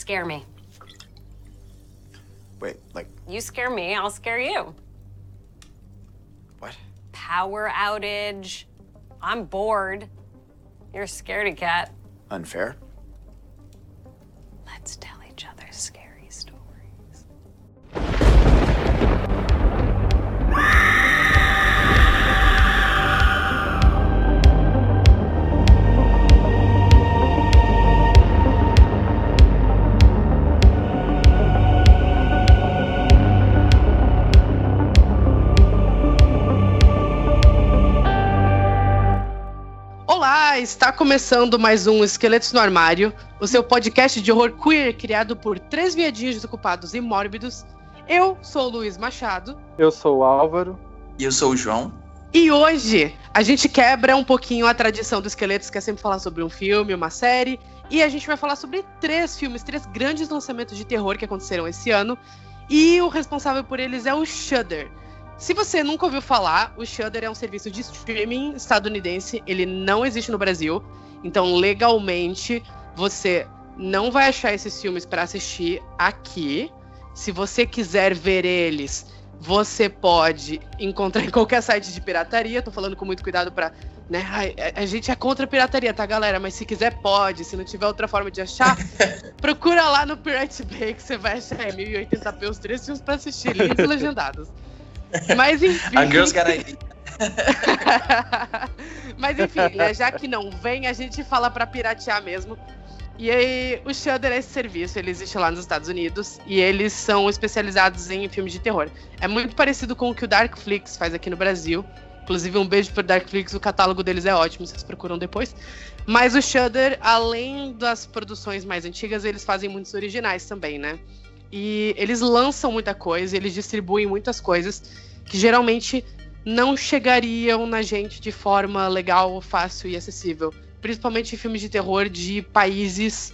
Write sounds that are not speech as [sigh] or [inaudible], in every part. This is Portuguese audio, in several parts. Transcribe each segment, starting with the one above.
Scare me. Wait, like You scare me, I'll scare you. what? Power outage. I'm bored. You're a scaredy cat. Unfair? Está começando mais um Esqueletos no Armário, o seu podcast de horror queer criado por três viadinhos desocupados e mórbidos. Eu sou o Luiz Machado Eu sou o Álvaro. E eu sou o João. e hoje a gente quebra um pouquinho a tradição do Esqueletos, que é sempre falar sobre um filme, uma série, e a gente vai falar sobre três filmes, três grandes lançamentos de terror que aconteceram esse ano, e o responsável por eles é o Shudder. Se você nunca ouviu falar, o Shudder é um serviço de streaming estadunidense, ele não existe no Brasil, então legalmente você não vai achar esses filmes para assistir aqui. Se você quiser ver eles, você pode encontrar [laughs] em qualquer site de pirataria. Tô falando com muito cuidado para, né? a- a gente é contra a pirataria, tá, galera? Mas se quiser pode. Se não tiver outra forma de achar, [laughs] procura lá no Pirate Bay que você vai achar em 1080p os três filmes para assistir, lindos e legendados. Mas enfim. A Girls Got ID. [laughs] Mas enfim, né, já que não vem, a gente fala pra piratear mesmo. E aí, o Shudder é esse serviço, ele existe lá nos Estados Unidos e eles são especializados em filmes de terror. É muito parecido com o que o Darkflix faz aqui no Brasil. Inclusive, um beijo pro Darkflix, o catálogo deles é ótimo, vocês procuram depois. Mas o Shudder, além das produções mais antigas, eles fazem muitos originais também, né? E eles lançam muita coisa, eles distribuem muitas coisas que geralmente não chegariam na gente de forma legal, fácil e acessível. Principalmente filmes de terror de países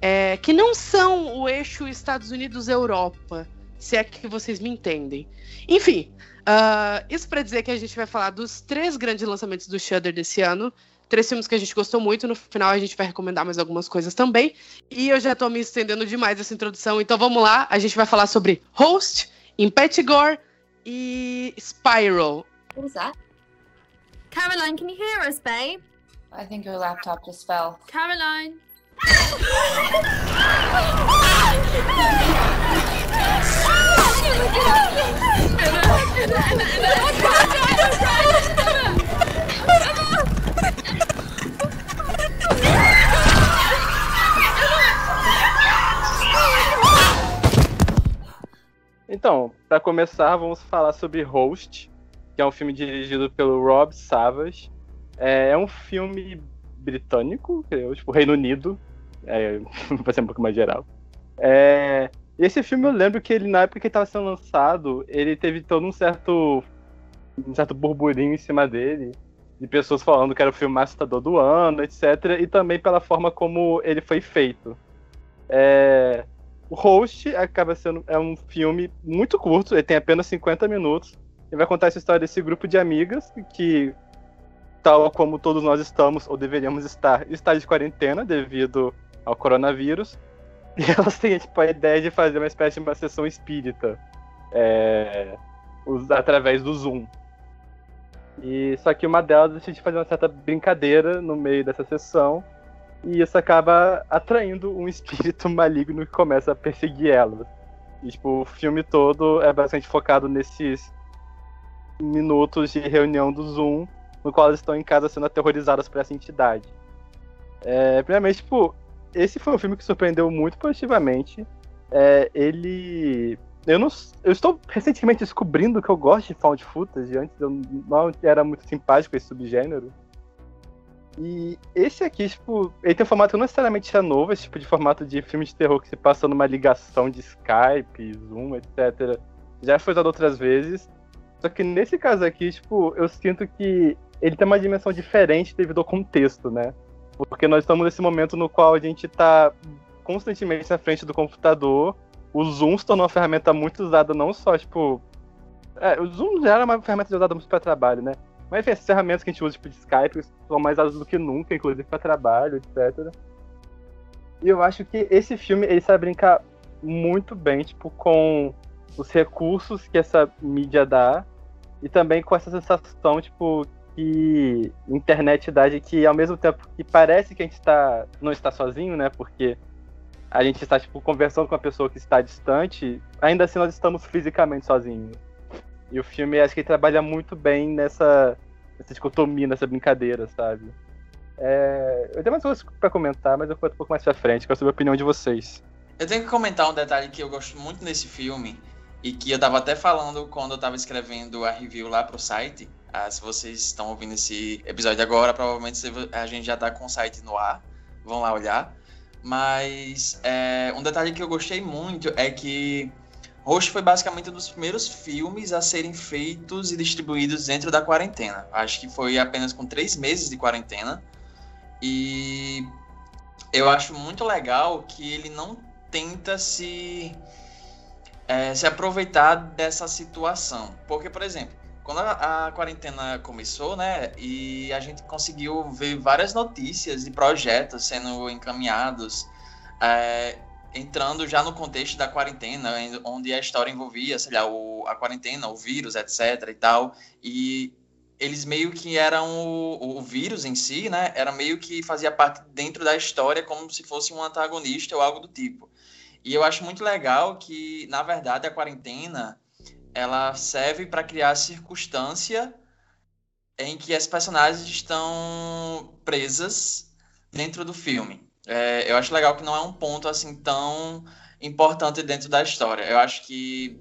é, que não são o eixo Estados Unidos-Europa, se é que vocês me entendem. Enfim, ah, isso para dizer que a gente vai falar dos três grandes lançamentos do Shudder desse ano. Três filmes que a gente gostou muito. No final a gente vai recomendar mais algumas coisas também. E eu já tô me estendendo demais essa introdução, então vamos lá. A gente vai falar sobre Host, Impetigore e Spiral. What was that? Caroline, can you hear us, babe? I think your laptop just fell. Caroline. [laughs] [laughs] [laughs] Então, pra começar, vamos falar sobre Host, que é um filme dirigido pelo Rob Savage. É, é um filme britânico, creio, tipo Reino Unido, é, [laughs] pra ser um pouco mais geral. É, esse filme eu lembro que ele, na época que estava sendo lançado, ele teve todo um certo, um certo burburinho em cima dele, de pessoas falando que era o filme mais assustador do ano, etc. E também pela forma como ele foi feito. É, Host acaba sendo é um filme muito curto, ele tem apenas 50 minutos. Ele vai contar essa história desse grupo de amigas que, tal como todos nós estamos, ou deveríamos estar, está de quarentena devido ao coronavírus. [laughs] E elas têm tipo, a ideia de fazer uma espécie de uma sessão espírita é, através do Zoom. E só que uma delas decide fazer uma certa brincadeira no meio dessa sessão. E isso acaba atraindo um espírito [laughs] maligno que começa a perseguir elas. E tipo, o filme todo é bastante focado nesses minutos de reunião do Zoom, no qual elas estão em casa sendo aterrorizadas por essa entidade. É, primeiramente, tipo, esse foi um filme que surpreendeu muito positivamente. É, ele. Eu, não, eu estou recentemente descobrindo que eu gosto de found footage. Antes eu não era muito simpático com esse subgênero. E esse aqui, tipo, ele tem um formato que não necessariamente é novo, esse tipo de formato de filme de terror que se passa numa ligação de Skype, Zoom, etc. Já foi usado outras vezes. Só que nesse caso aqui, tipo, eu sinto que ele tem uma dimensão diferente devido ao contexto, né? Porque nós estamos nesse momento no qual a gente tá constantemente na frente do computador. O Zoom se tornou uma ferramenta muito usada, não só, tipo. É, o Zoom já era uma ferramenta usada muito para trabalho, né? Mas enfim, essas ferramentas que a gente usa, tipo, de Skype, são mais usadas do que nunca, inclusive para trabalho, etc. E eu acho que esse filme, ele sabe brincar muito bem, tipo, com os recursos que essa mídia dá e também com essa sensação, tipo, que internet dá de que ao mesmo tempo que parece que a gente tá, não está sozinho, né? Porque a gente está, tipo, conversando com uma pessoa que está distante, ainda assim nós estamos fisicamente sozinhos. E o filme, acho que ele trabalha muito bem nessa, nessa dicotomia, nessa brincadeira, sabe? É, eu tenho mais coisas pra comentar, mas eu conto um pouco mais pra frente, quero saber a opinião de vocês. Eu tenho que comentar um detalhe que eu gosto muito nesse filme e que eu tava até falando quando eu tava escrevendo a review lá pro site. Ah, se vocês estão ouvindo esse episódio agora, provavelmente a gente já tá com o site no ar. Vão lá olhar. Mas é, um detalhe que eu gostei muito é que Host foi basicamente um dos primeiros filmes a serem feitos e distribuídos dentro da quarentena. Acho que foi apenas com três meses de quarentena. E eu acho muito legal que ele não tenta se, é, se aproveitar dessa situação. Porque, por exemplo, quando a, a, quarentena começou, né, e a gente conseguiu ver várias notícias de projetos sendo encaminhados, é, entrando já no contexto da quarentena, onde a história envolvia, sei lá, o, a quarentena, o vírus, etc e tal, e eles meio que eram o, o, vírus em si, né? Era meio que fazia parte dentro da história como se fosse um antagonista ou algo do tipo. E eu acho muito legal que, na verdade, a quarentena ela serve para criar circunstância em que as personagens estão presas dentro do filme. É, eu acho legal que não é um ponto assim tão importante dentro da história. Eu acho que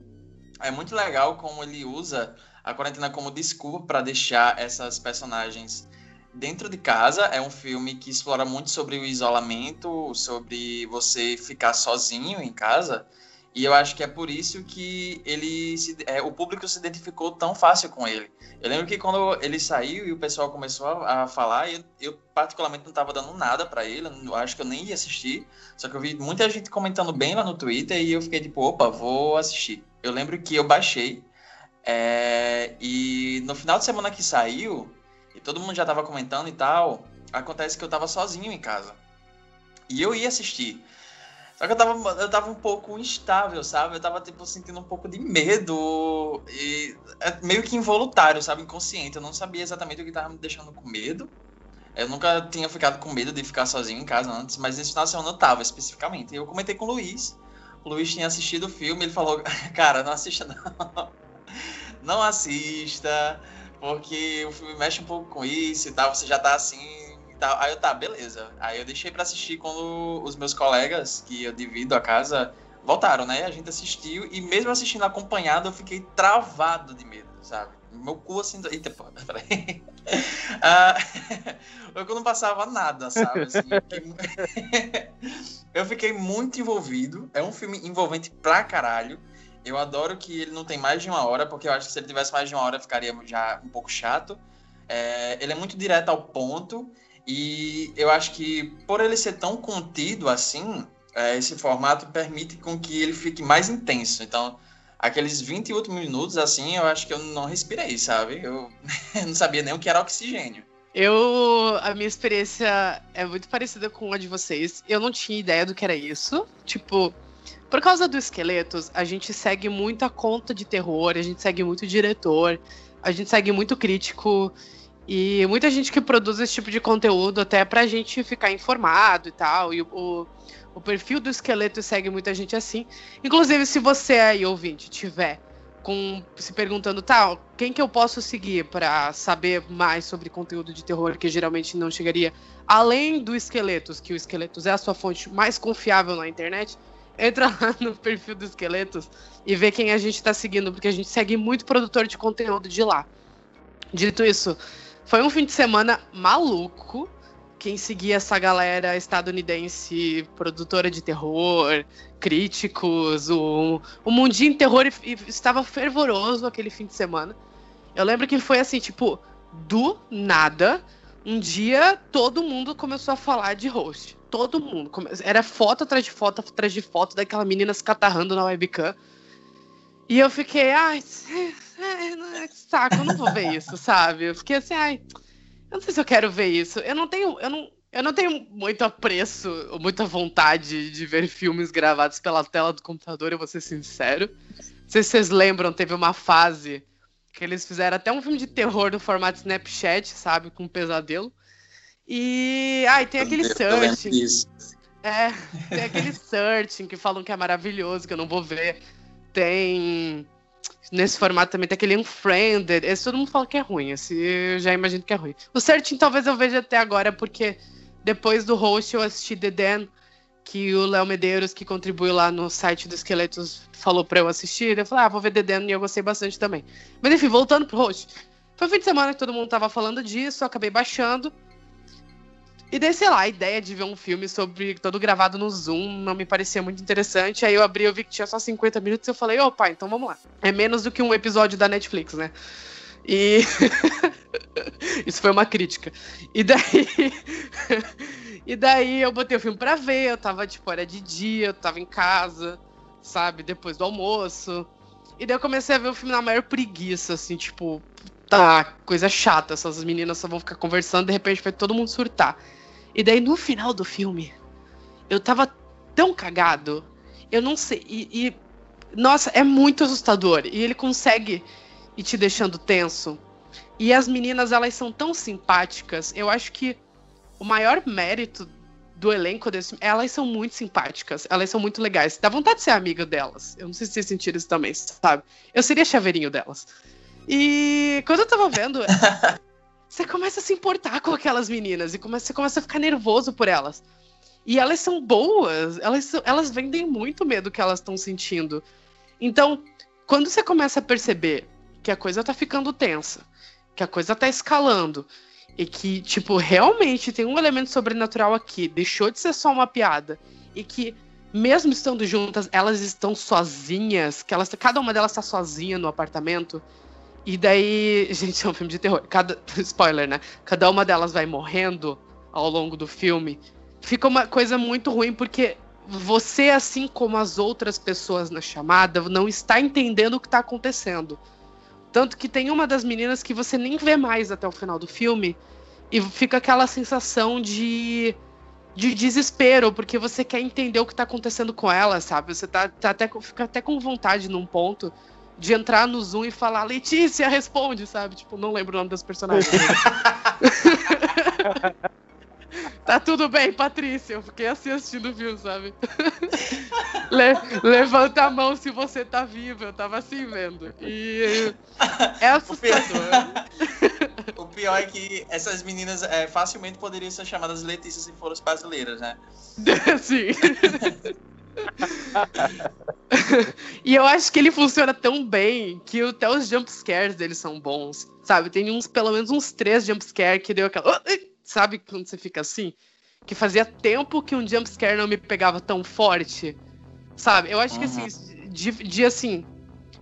é muito legal como ele usa a quarentena como desculpa para deixar essas personagens dentro de casa. É um filme que explora muito sobre o isolamento, sobre você ficar sozinho em casa. E eu acho que é por isso que ele se, é, o público se identificou tão fácil com ele. Eu lembro que quando ele saiu e o pessoal começou a, a falar, eu, eu, particularmente não estava dando nada para ele, eu acho que eu nem ia assistir. Só que eu vi muita gente comentando bem lá no Twitter e eu fiquei tipo, opa, vou assistir. Eu lembro que eu baixei é, e no final de semana que saiu, e todo mundo já tava comentando e tal, acontece que eu tava sozinho em casa. E eu ia assistir. Só que eu tava, eu tava um pouco instável, sabe? Eu tava, tipo, sentindo um pouco de medo. E é meio que involuntário, sabe? Inconsciente. Eu não sabia exatamente o que tava me deixando com medo. Eu nunca tinha ficado com medo de ficar sozinho em casa antes, mas nesse final de semana eu tava, especificamente. Eu comentei com o Luiz. O Luiz tinha assistido o filme, ele falou, [laughs] cara, não assista não [laughs] não assista, porque o filme mexe um pouco com isso e tal, você já tá assim tal. Aí eu, tá, beleza. Aí eu deixei para assistir quando os meus colegas, que eu divido a casa, voltaram, né? A gente assistiu e mesmo assistindo acompanhado, eu fiquei travado de medo, sabe? Meu cu assim. Eita, pô, [laughs] peraí. Ah, [laughs] eu não passava nada, sabe? Assim, [laughs] eu fiquei muito envolvido. É um filme envolvente pra caralho. Eu adoro que ele não tem mais de uma hora, porque eu acho que se ele tivesse mais de uma hora ficaria já um pouco chato. É, ele é muito direto ao ponto e eu acho que por ele ser tão contido assim, é, esse formato permite com que ele fique mais intenso. Então, aqueles 20 últimos minutos assim, eu acho que eu não respirei, sabe? [laughs] Eu não sabia nem o que era oxigênio. Eu. A minha experiência é muito parecida com a de vocês. Eu não tinha ideia do que era isso. Tipo, por causa do Esqueletos, a gente segue muito a conta de terror, a gente segue muito o diretor, a gente segue muito crítico e muita gente que produz esse tipo de conteúdo até pra gente ficar informado e tal. E o, o perfil do Esqueleto segue muita gente assim. Inclusive, se você aí, ouvinte, tiver com, se perguntando, tal, tá, quem que eu posso seguir para saber mais sobre conteúdo de terror que geralmente não chegaria, além do Esqueletos, que o Esqueletos é a sua fonte mais confiável na internet, entra lá [laughs] no perfil do Esqueletos e vê quem a gente tá seguindo, porque a gente segue muito produtor de conteúdo de lá. Dito isso, foi um fim de semana maluco. Quem seguia essa galera estadunidense, produtora de terror, críticos, o, o mundinho terror e, estava fervoroso aquele fim de semana. Eu lembro que foi assim, tipo, do nada, um dia todo mundo começou a falar de host todo mundo. Era foto atrás de foto atrás de foto daquela menina se catarrando na webcam. E eu fiquei, ai, é, saco, eu não vou ver isso, sabe? Eu fiquei assim, ai, eu não sei se eu quero ver isso. Eu não tenho, eu não, Eu não tenho muito apreço, ou muita vontade de ver filmes gravados pela tela do computador, eu vou ser sincero. Não sei se vocês lembram, teve uma fase que eles fizeram até um filme de terror no formato Snapchat, sabe? Com um pesadelo. E. Ai, tem aquele searching. É, tem aquele searching que falam que é maravilhoso, que eu não vou ver. Tem. Nesse formato também tem aquele Unfriended. Esse todo mundo fala que é ruim. Esse eu já imagino que é ruim. O searching talvez eu veja até agora, porque depois do host eu assisti The Den, que o Léo Medeiros, que contribuiu lá no site do Esqueletos, falou pra eu assistir. Eu falei, ah, vou ver The Den e eu gostei bastante também. Mas enfim, voltando pro host. Foi fim de semana que todo mundo tava falando disso, eu acabei baixando. E daí, sei lá, a ideia de ver um filme sobre todo gravado no Zoom não me parecia muito interessante. Aí eu abri, eu vi que tinha só 50 minutos e eu falei, opa, então vamos lá. É menos do que um episódio da Netflix, né? E. [laughs] Isso foi uma crítica. E daí. [laughs] e daí eu botei o filme pra ver, eu tava, tipo, era de dia, eu tava em casa, sabe, depois do almoço. E daí eu comecei a ver o filme na maior preguiça, assim, tipo, tá, coisa chata, essas meninas só vão ficar conversando, de repente vai todo mundo surtar. E daí no final do filme, eu tava tão cagado, eu não sei, e, e nossa, é muito assustador. E ele consegue ir te deixando tenso. E as meninas, elas são tão simpáticas. Eu acho que o maior mérito do elenco desse elas são muito simpáticas. Elas são muito legais. Dá vontade de ser amiga delas. Eu não sei se vocês sentiram isso também, sabe? Eu seria chaveirinho delas. E quando eu tava vendo, [laughs] você começa a se importar com aquelas meninas e começa, você começa a ficar nervoso por elas. E elas são boas, elas, são- elas vendem muito medo que elas estão sentindo. Então, quando você começa a perceber que a coisa tá ficando tensa, que a coisa tá escalando, e que, tipo, realmente tem um elemento sobrenatural aqui, deixou de ser só uma piada, e que, mesmo estando juntas, elas estão sozinhas, que elas, cada uma delas tá sozinha no apartamento. E daí, [laughs] gente, é um filme de terror. Cada, [laughs] spoiler, né? Cada uma delas vai morrendo ao longo do filme. Fica uma coisa muito ruim, porque você, assim como as outras pessoas na chamada, não está entendendo o que está acontecendo. Tanto que tem uma das meninas que você nem vê mais até o final do filme. E fica aquela sensação de, de desespero, porque você quer entender o que tá acontecendo com ela, sabe? Você tá, tá até, fica até com vontade num ponto de entrar no Zoom e falar, Letícia, responde, sabe? Tipo, não lembro o nome das personagens. [laughs] tá tudo bem, Patrícia. Eu fiquei assim assistindo o filme, sabe? [laughs] Le- levanta a mão se você tá vivo. Eu tava assim vendo. E é assustador. [laughs] O pior é que essas meninas é, facilmente poderiam ser chamadas Letícia se fossem brasileiras, né? Sim. [laughs] e eu acho que ele funciona tão bem que até os jumpscares dele são bons. Sabe? Tem uns, pelo menos uns três jumpscares que deu aquela. Sabe quando você fica assim? Que fazia tempo que um jumpscare não me pegava tão forte. Sabe? Eu acho que assim, de, de assim,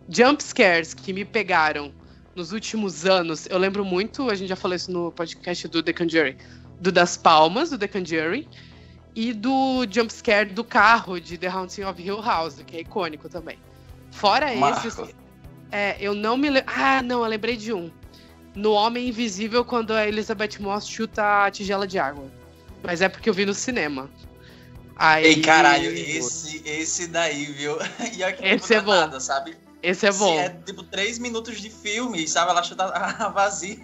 jumpscares que me pegaram nos últimos anos, eu lembro muito, a gente já falou isso no podcast do The Conjuring, do Das Palmas, do The Conjuring, e do jumpscare do carro de The Haunting of Hill House, que é icônico também. Fora Marco. esses, é, eu não me lembro. Ah, não, eu lembrei de um. No Homem Invisível, quando a Elizabeth Moss chuta a tigela de água. Mas é porque eu vi no cinema. Aí, Ei, caralho, esse, esse daí, viu? [laughs] E Esse é bom. nada, sabe? Esse é bom. Se é tipo três minutos de filme, sabe? Ela chuta a [laughs] vazia.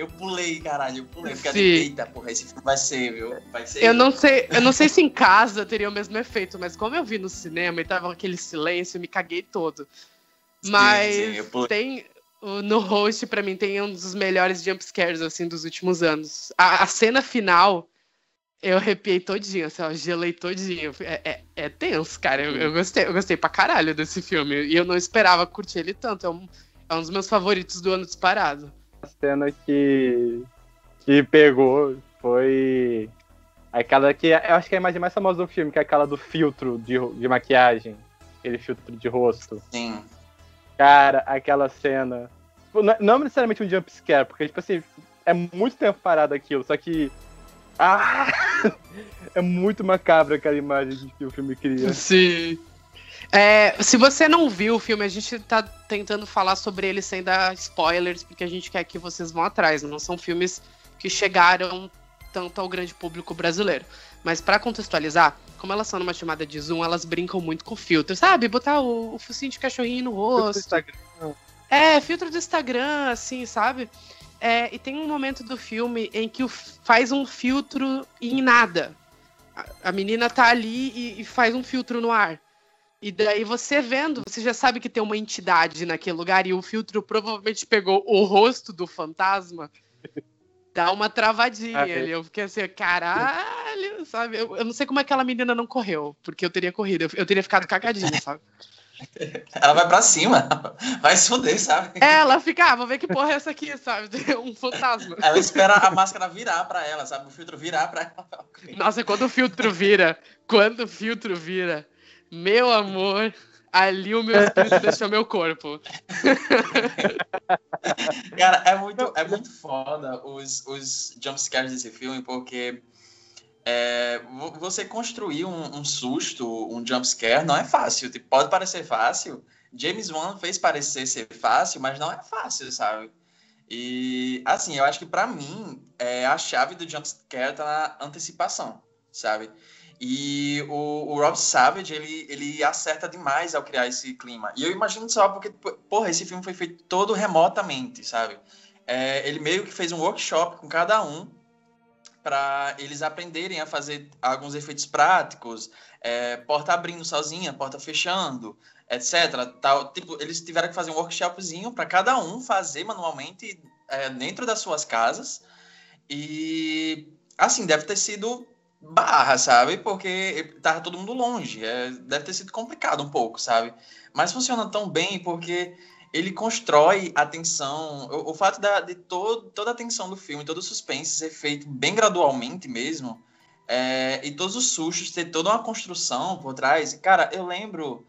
Eu pulei, caralho, eu pulei. Porque eita, porra, esse filme vai ser, viu? Vai ser. Eu não sei, eu não sei se em casa teria o mesmo efeito, mas como eu vi no cinema e tava aquele silêncio, eu me caguei todo. Mas sim, tem no host pra mim tem um dos melhores jumpscares assim dos últimos anos. A, a cena final eu arrepiei todinho, assim, ó, gelei todinho. É, é, é tenso, cara. Eu, eu gostei, eu gostei pra caralho desse filme e eu não esperava curtir ele tanto. É um, é um dos meus favoritos do ano disparado. A cena que, que pegou foi aquela que eu acho que é a imagem mais famosa do filme, que é aquela do filtro de, de maquiagem, aquele filtro de rosto. Sim. Cara, aquela cena. Tipo, Não, não necessariamente um jump scare, porque, tipo assim, é muito tempo parado aquilo, só que. Ah! [laughs] É muito macabra aquela imagem que o filme cria. Sim. É, se você não viu o filme, a gente tá tentando falar sobre ele sem dar spoilers, porque a gente quer que vocês vão atrás. Não são filmes que chegaram tanto ao grande público brasileiro. Mas pra contextualizar, como elas são numa chamada de Zoom, elas brincam muito com filtro, sabe? Botar o, o focinho de cachorrinho no rosto. Instagram. É, filtro do Instagram, assim, sabe? É, e tem um momento do filme em que faz um filtro em nada. A, a menina tá ali e, e faz um filtro no ar. E daí você vendo, você já sabe que tem uma entidade naquele lugar e o filtro provavelmente pegou o rosto do fantasma. Dá uma travadinha Ah, ali. Eu fiquei assim, caralho, sabe? Eu, eu não sei como aquela menina não correu, porque eu teria corrido, eu, eu teria ficado cagadinha, [laughs] sabe? Ela vai pra cima. [laughs] Vai se fuder, sabe? Ela fica, ah, vou ver que porra é essa aqui, sabe? [laughs] Um fantasma. Ela espera a máscara virar pra ela, sabe? O filtro virar pra ela. Nossa, quando o filtro vira, quando o filtro vira, meu amor, ali o meu espírito [laughs] deixou meu corpo. [laughs] Cara, é muito, é muito foda os, os jumpscares desse filme, porque é, vo- você construir um, um susto, um jumpscare, não é fácil. Tipo, pode parecer fácil. James Wan fez parecer ser fácil, mas não é fácil, sabe? E, assim, eu acho que pra mim, é, a chave do jumpscare tá na antecipação, sabe? E o, o Rob Savage, ele, ele acerta demais ao criar esse clima. E eu imagino só porque, porra, esse filme foi feito todo remotamente, sabe? É, ele meio que fez um workshop com cada um para eles aprenderem a fazer alguns efeitos práticos, é, porta abrindo sozinha, porta fechando, etc. Tal. Tipo, eles tiveram que fazer um workshopzinho para cada um fazer manualmente é, dentro das suas casas. E assim, deve ter sido barra, sabe? Porque tava todo mundo longe. É, deve ter sido complicado um pouco, sabe? Mas funciona tão bem porque ele constrói a tensão. O, o fato da, de todo, toda a tensão do filme, todo o suspense ser feito bem gradualmente mesmo. é, e todos os sustos ter toda uma construção por trás. Cara, eu lembro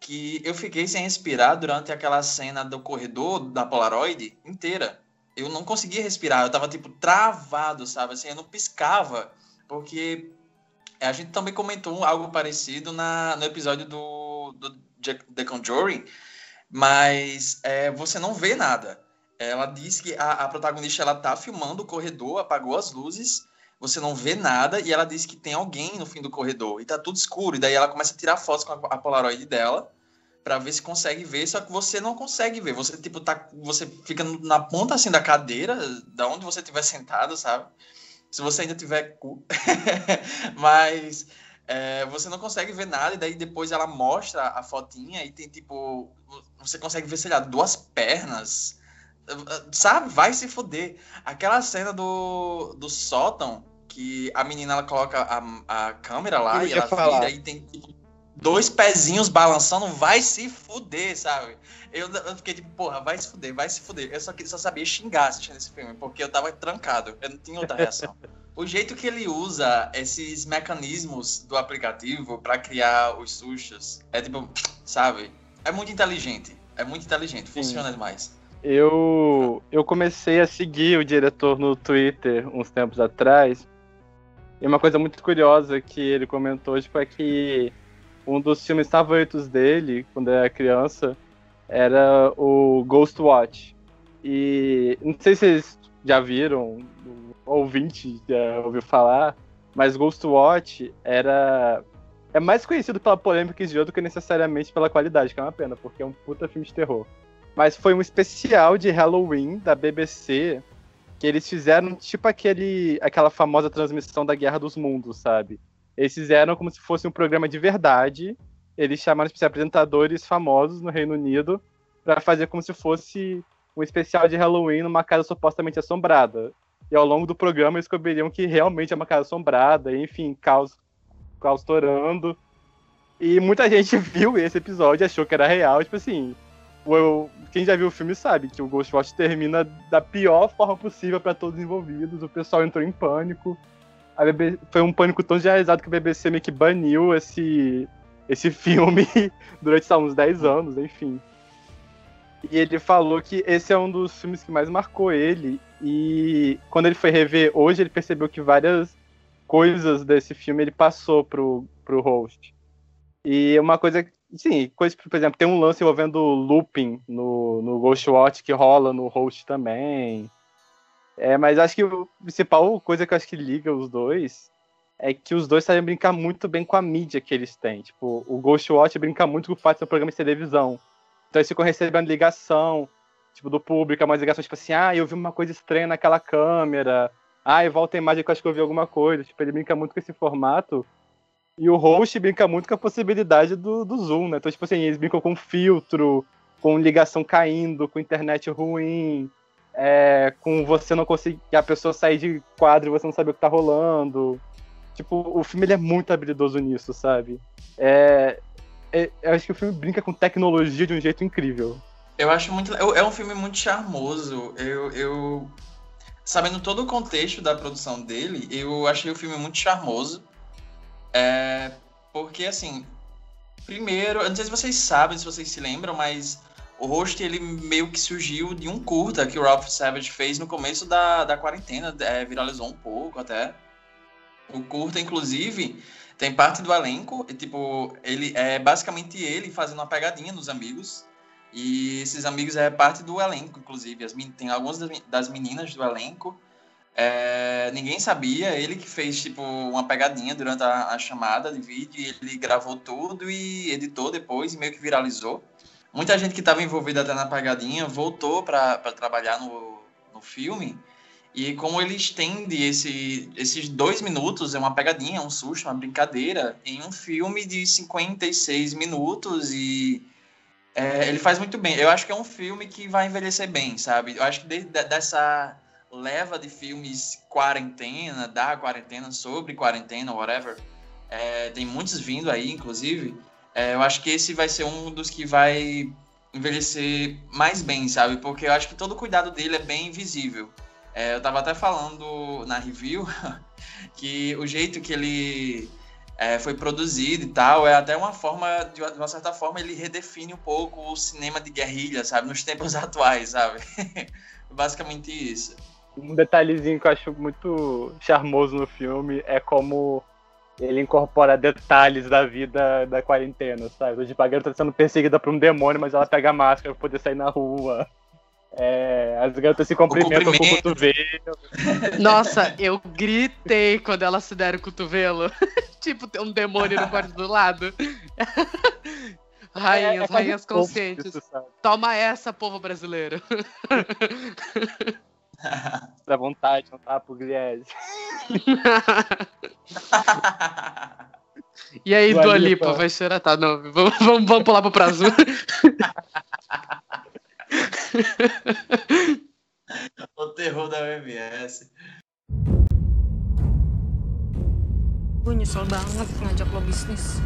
que eu fiquei sem respirar durante aquela cena do corredor da Polaroid inteira. Eu não conseguia respirar, eu tava tipo travado, sabe? Assim, eu não piscava, porque a gente também comentou algo parecido na, no episódio do, do The Conjuring, mas é, você não vê nada. Ela diz que a, a protagonista ela tá filmando o corredor, apagou as luzes, você não vê nada, e ela diz que tem alguém no fim do corredor, e tá tudo escuro, e daí ela começa a tirar fotos com a, a Polaroid dela, para ver se consegue ver, só que você não consegue ver. Você tipo tá, você fica na ponta assim da cadeira, da onde você estiver [laughs] sentado, sabe? Se você ainda tiver cu. [laughs] Mas é, você não consegue ver nada, e daí depois ela mostra a fotinha e tem tipo. Você consegue ver, sei lá, duas pernas. Sabe? Vai se fuder. Aquela cena do, do sótão, que a menina ela coloca a, a câmera lá Eu e ela falar. vira e tem tipo, dois pezinhos balançando, vai se fuder, sabe? Eu, eu fiquei tipo, porra, vai se fuder, vai se fuder. Eu só, só sabia xingar assistindo esse filme, porque eu tava trancado, eu não tinha outra reação. [laughs] o jeito que ele usa esses mecanismos do aplicativo pra criar os sustos é tipo, sabe? É muito inteligente. É muito inteligente, funciona demais. Eu, eu comecei a seguir o diretor no Twitter uns tempos atrás. E uma coisa muito curiosa que ele comentou tipo, é que um dos filmes favoritos dele, quando era criança, era o Ghost Watch. E não sei se vocês já viram, ouvinte já ouviu falar, mas Ghost Watch era. É mais conhecido pela polêmica que do que necessariamente pela qualidade, que é uma pena, porque é um puta filme de terror. Mas foi um especial de Halloween da BBC que eles fizeram tipo aquele, aquela famosa transmissão da Guerra dos Mundos, sabe? Eles fizeram como se fosse um programa de verdade. Eles chamaram tipo, apresentadores famosos no Reino Unido para fazer como se fosse um especial de Halloween numa casa supostamente assombrada. E ao longo do programa eles descobririam que realmente é uma casa assombrada, enfim, caos, caos torando. E muita gente [laughs] viu esse episódio e achou que era real, tipo assim, o- quem já viu o filme sabe que o Ghostwatch termina da pior forma possível para todos os envolvidos. O pessoal entrou em pânico. A foi um pânico tão generalizado que a BBC meio que baniu esse, esse [laughs] filme durante lá, uns 10 anos, enfim. E ele falou que esse é um dos filmes que mais marcou ele. E quando ele foi rever hoje, ele percebeu que várias coisas desse filme ele passou pro, pro host. E uma coisa Sim, coisa, por exemplo, tem um lance envolvendo looping no, no Ghostwatch que rola no host também. É, mas acho que o principal coisa que eu acho que liga os dois é que os dois sabem brincar muito bem com a mídia que eles têm. Tipo, o Ghostwatch brinca muito com o fato de ser um programa de televisão. Então eles ficam recebendo ligação, tipo, do público, umas ligações tipo assim, ah, eu vi uma coisa estranha naquela câmera, ah, e volta a imagem que eu acho que eu vi alguma coisa. Tipo, ele brinca muito com esse formato. E o host brinca muito com a possibilidade do, do zoom, né? Então, tipo assim, eles brincam com filtro, com ligação caindo, com internet ruim, é, com você não conseguir. a pessoa sair de quadro e você não saber o que tá rolando. Tipo, o filme ele é muito habilidoso nisso, sabe? É, é, eu acho que o filme brinca com tecnologia de um jeito incrível. Eu acho muito. É um filme muito charmoso. Eu, eu. Sabendo todo o contexto da produção dele, eu achei o filme muito charmoso. É, porque, assim, primeiro, eu não sei se vocês sabem, se vocês se lembram, mas o Host, ele meio que surgiu de um curta que o Ralph Savage fez no começo da, da quarentena, é, viralizou um pouco até. O curta, inclusive, tem parte do elenco, e, tipo, ele é basicamente ele fazendo uma pegadinha nos amigos, e esses amigos é parte do elenco, inclusive, as, tem algumas das meninas do elenco, é, ninguém sabia, ele que fez tipo uma pegadinha durante a, a, chamada de vídeo, ele gravou tudo e editou depois e meio que viralizou. Muita gente que estava envolvida até na pegadinha voltou para trabalhar no, no filme. E como ele estende esse, esses dois minutos, é uma pegadinha, um susto, uma brincadeira, em um filme de 56 minutos e é, ele faz muito bem. Eu acho que é um filme que vai envelhecer bem, sabe? Eu acho que desde dessa leva de filmes quarentena, da quarentena, sobre quarentena, whatever. É, tem muitos vindo aí, inclusive. É, eu acho que esse vai ser um dos que vai envelhecer mais bem, sabe? Porque eu acho que todo o cuidado dele é bem visível. É, eu tava até falando na review [laughs] que o jeito que ele é, foi produzido e tal é até uma forma, de uma certa forma, ele redefine um pouco o cinema de guerrilha, sabe? Nos tempos [laughs] atuais, sabe? [laughs] Basicamente isso. Um detalhezinho que eu acho muito charmoso no filme é como ele incorpora detalhes da vida da quarentena, sabe? Tipo, a garota tá sendo perseguida por um demônio, mas ela pega a máscara pra poder sair na rua. É, as garotas se cumprimentam com o cotovelo. Nossa, eu gritei quando elas se deram o cotovelo. [laughs] tipo, tem um demônio no quarto do lado. Rainhas, é, é rainhas conscientes. Isso, Toma essa, povo brasileiro. [laughs] [laughs] Dá vontade, não tá pro Griese. e aí, Dua Lipa, vai chorar? Tá, não, vamos, vamos, vamos pular pro prazo. [laughs] o terror da OMS. Gue nyesel banget ngajak lo bisnis.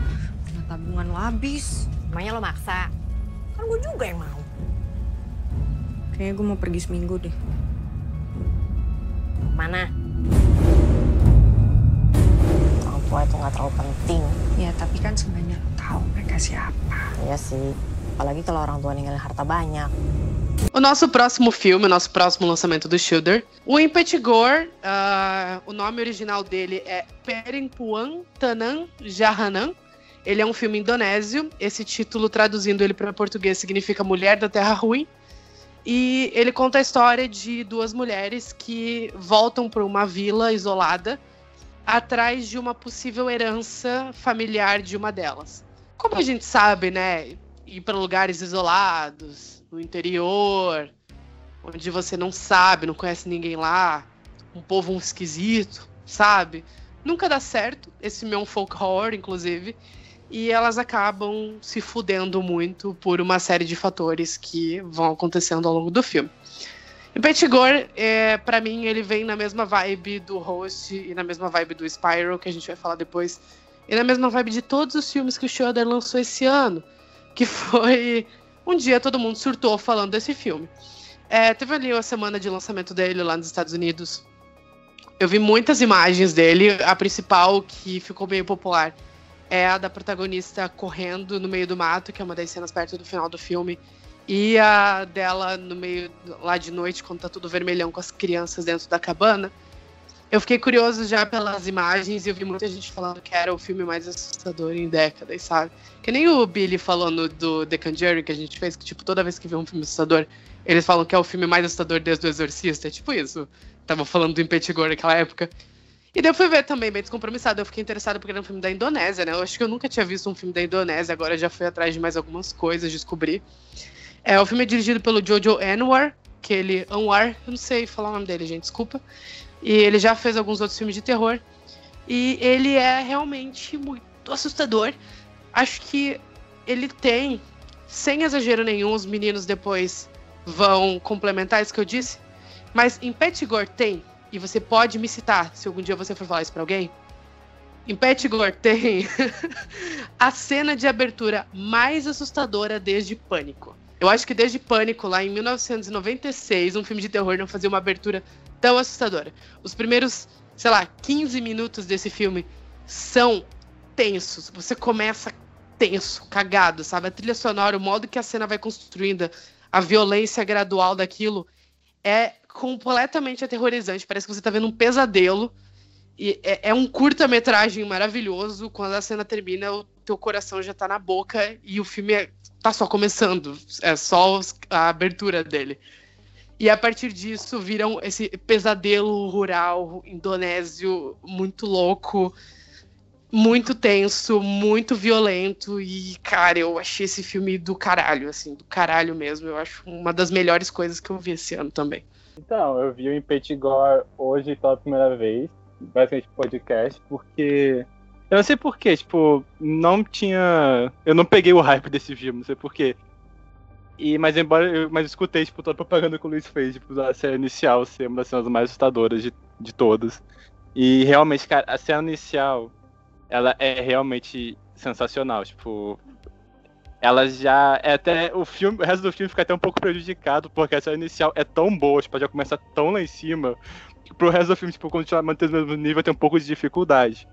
Karena tabungan lo habis. Emangnya lo maksa? Kan gue juga yang mau. Kayaknya gue mau pergi seminggu deh. Mana? Orang tua itu nggak terlalu penting. Ya, tapi kan sebenarnya tahu mereka siapa. Iya sih. Apalagi kalau orang tua ninggalin harta banyak. O nosso próximo filme, o nosso próximo lançamento do Shudder, o Impetigor, uh, o nome original dele é Perempuan Tanan Jahanan. Ele é um filme indonésio. Esse título, traduzindo ele para português, significa Mulher da Terra Ruim. E ele conta a história de duas mulheres que voltam para uma vila isolada atrás de uma possível herança familiar de uma delas. Como a gente sabe, né, ir para lugares isolados, no interior, onde você não sabe, não conhece ninguém lá, um povo um esquisito, sabe? Nunca dá certo. Esse um folk horror, inclusive e elas acabam se fudendo muito por uma série de fatores que vão acontecendo ao longo do filme. E Petigor, é, para mim, ele vem na mesma vibe do Host e na mesma vibe do Spiral, que a gente vai falar depois, e na mesma vibe de todos os filmes que o Schroeder lançou esse ano, que [laughs] foi um dia todo mundo surtou falando desse filme. É, teve ali a semana de lançamento dele lá nos Estados Unidos. Eu vi muitas imagens dele, a principal que ficou meio popular é a da protagonista correndo no meio do mato, que é uma das cenas perto do final do filme, e a dela no meio lá de noite, quando tá tudo vermelhão com as crianças dentro da cabana. Eu fiquei curioso já pelas imagens e eu vi muita gente falando que era o filme mais assustador em décadas, sabe? Que nem o Billy falou no, do The Conjuring que a gente fez, que tipo, toda vez que vê um filme assustador, eles falam que é o filme mais assustador desde o Exorcista. É tipo isso. tava falando do Impetigor naquela época. E daí eu fui ver também, bem descompromissado. Eu fiquei interessada porque era um filme da Indonésia, né? Eu acho que eu nunca tinha visto um filme da Indonésia, agora já fui atrás de mais algumas coisas, descobri. É, o filme é dirigido pelo Jojo Anwar, que ele. Anwar, eu não sei falar o nome dele, gente, desculpa. E ele já fez alguns outros filmes de terror. E ele é realmente muito assustador. Acho que ele tem, sem exagero nenhum, os meninos depois vão complementar isso que eu disse. Mas em Petigor tem, e você pode me citar se algum dia você for falar isso pra alguém. Em Petigor tem [laughs] a cena de abertura mais assustadora desde Pânico. Eu acho que desde Pânico, lá em 1996, um filme de terror não fazia uma abertura tão assustadora. Os primeiros, sei lá, 15 minutos desse filme são tensos. Você começa tenso, cagado, sabe? A trilha sonora, o modo que a cena vai construindo, a violência gradual daquilo é completamente aterrorizante. Parece que você tá vendo um pesadelo. E é, é um curta-metragem maravilhoso. Quando a cena termina, o teu coração já tá na boca e o filme é, tá só começando. É só a abertura dele. E a partir disso viram esse pesadelo rural indonésio muito louco, muito tenso, muito violento. E, cara, eu achei esse filme do caralho, assim, do caralho mesmo. Eu acho uma das melhores coisas que eu vi esse ano também. Então, eu vi o Impetigor hoje pela primeira vez, basicamente podcast, porque. Eu não sei porquê, tipo, não tinha. Eu não peguei o hype desse filme, não sei porquê. E, mas embora eu mas escutei, tipo, toda a propaganda que o Luiz fez, tipo, a cena inicial ser uma das cenas mais assustadoras de, de todas. E realmente, cara, a cena inicial, ela é realmente sensacional, tipo. Ela já. É até. O filme. O resto do filme fica até um pouco prejudicado, porque a inicial é tão boa, tipo, já começa tão lá em cima, que pro resto do filme, tipo, continuar mantendo o mesmo nível, tem um pouco de dificuldade.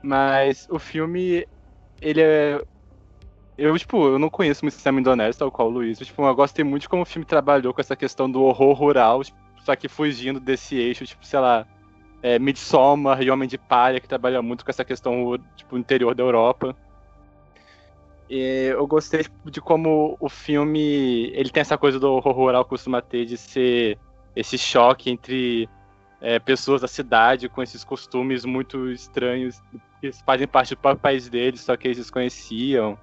Mas o filme, ele é eu, tipo, eu não conheço muito o cinema indonésio, tal qual o Luiz. Tipo, eu gostei muito de como o filme trabalhou com essa questão do horror rural, tipo, só que fugindo desse eixo, tipo, sei lá, é, Midsommar e Homem de Palha, que trabalha muito com essa questão, tipo, interior da Europa. E eu gostei de como o filme, ele tem essa coisa do horror rural costuma ter, de ser esse choque entre é, pessoas da cidade com esses costumes muito estranhos, que fazem parte do próprio país deles, só que eles desconheciam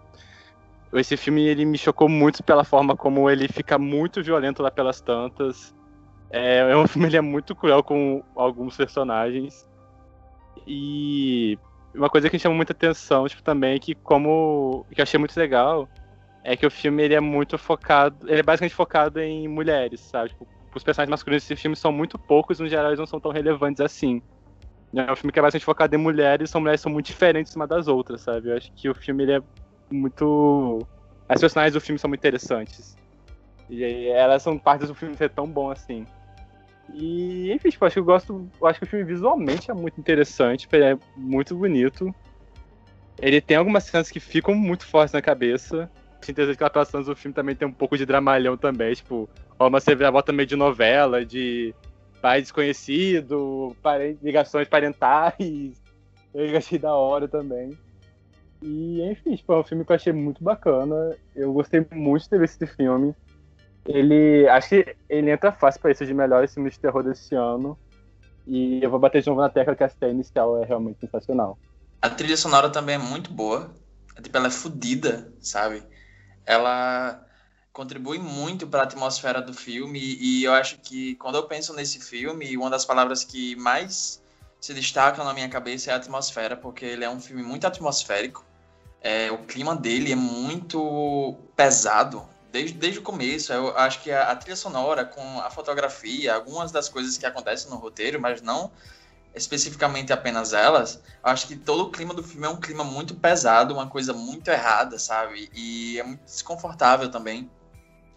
esse filme ele me chocou muito pela forma como ele fica muito violento lá pelas tantas. É, é um filme ele é muito cruel com alguns personagens. E uma coisa que me chama muita atenção, tipo, também, que como. que eu achei muito legal, é que o filme ele é muito focado. Ele é basicamente focado em mulheres, sabe? Tipo, os personagens masculinos desse filme são muito poucos, no geral eles não são tão relevantes assim. É um filme que é bastante focado em mulheres, são mulheres são muito diferentes uma das outras, sabe? Eu acho que o filme ele é muito. As personagens do filme são muito interessantes. E elas são partes do filme ser tão bom assim. E, enfim, tipo, acho que eu gosto. Acho que o filme visualmente é muito interessante, é muito bonito. Ele tem algumas cenas que ficam muito fortes na cabeça. Certeza que a atuação do filme também tem um pouco de dramalhão também, tipo, uma volta meio de novela, de pai desconhecido, ligações parentais. Eu achei da hora também. E, enfim, tipo, é um filme que eu achei muito bacana. Eu gostei muito de ter visto esse filme. Ele. Acho que ele entra fácil para isso de melhores filmes de terror desse ano. E eu vou bater de novo na tecla que a cena inicial é realmente sensacional. A trilha sonora também é muito boa. Tipo, ela é fodida, sabe? Ela contribui muito para a atmosfera do filme. E eu acho que quando eu penso nesse filme, uma das palavras que mais se destaca na minha cabeça é a atmosfera, porque ele é um filme muito atmosférico. É, o clima dele é muito pesado, desde, desde o começo. Eu acho que a, a, trilha sonora, com a fotografia, algumas das coisas que acontecem no roteiro, mas não especificamente apenas elas, acho que todo o clima do filme é um clima muito pesado, uma coisa muito errada, sabe? E é muito desconfortável também.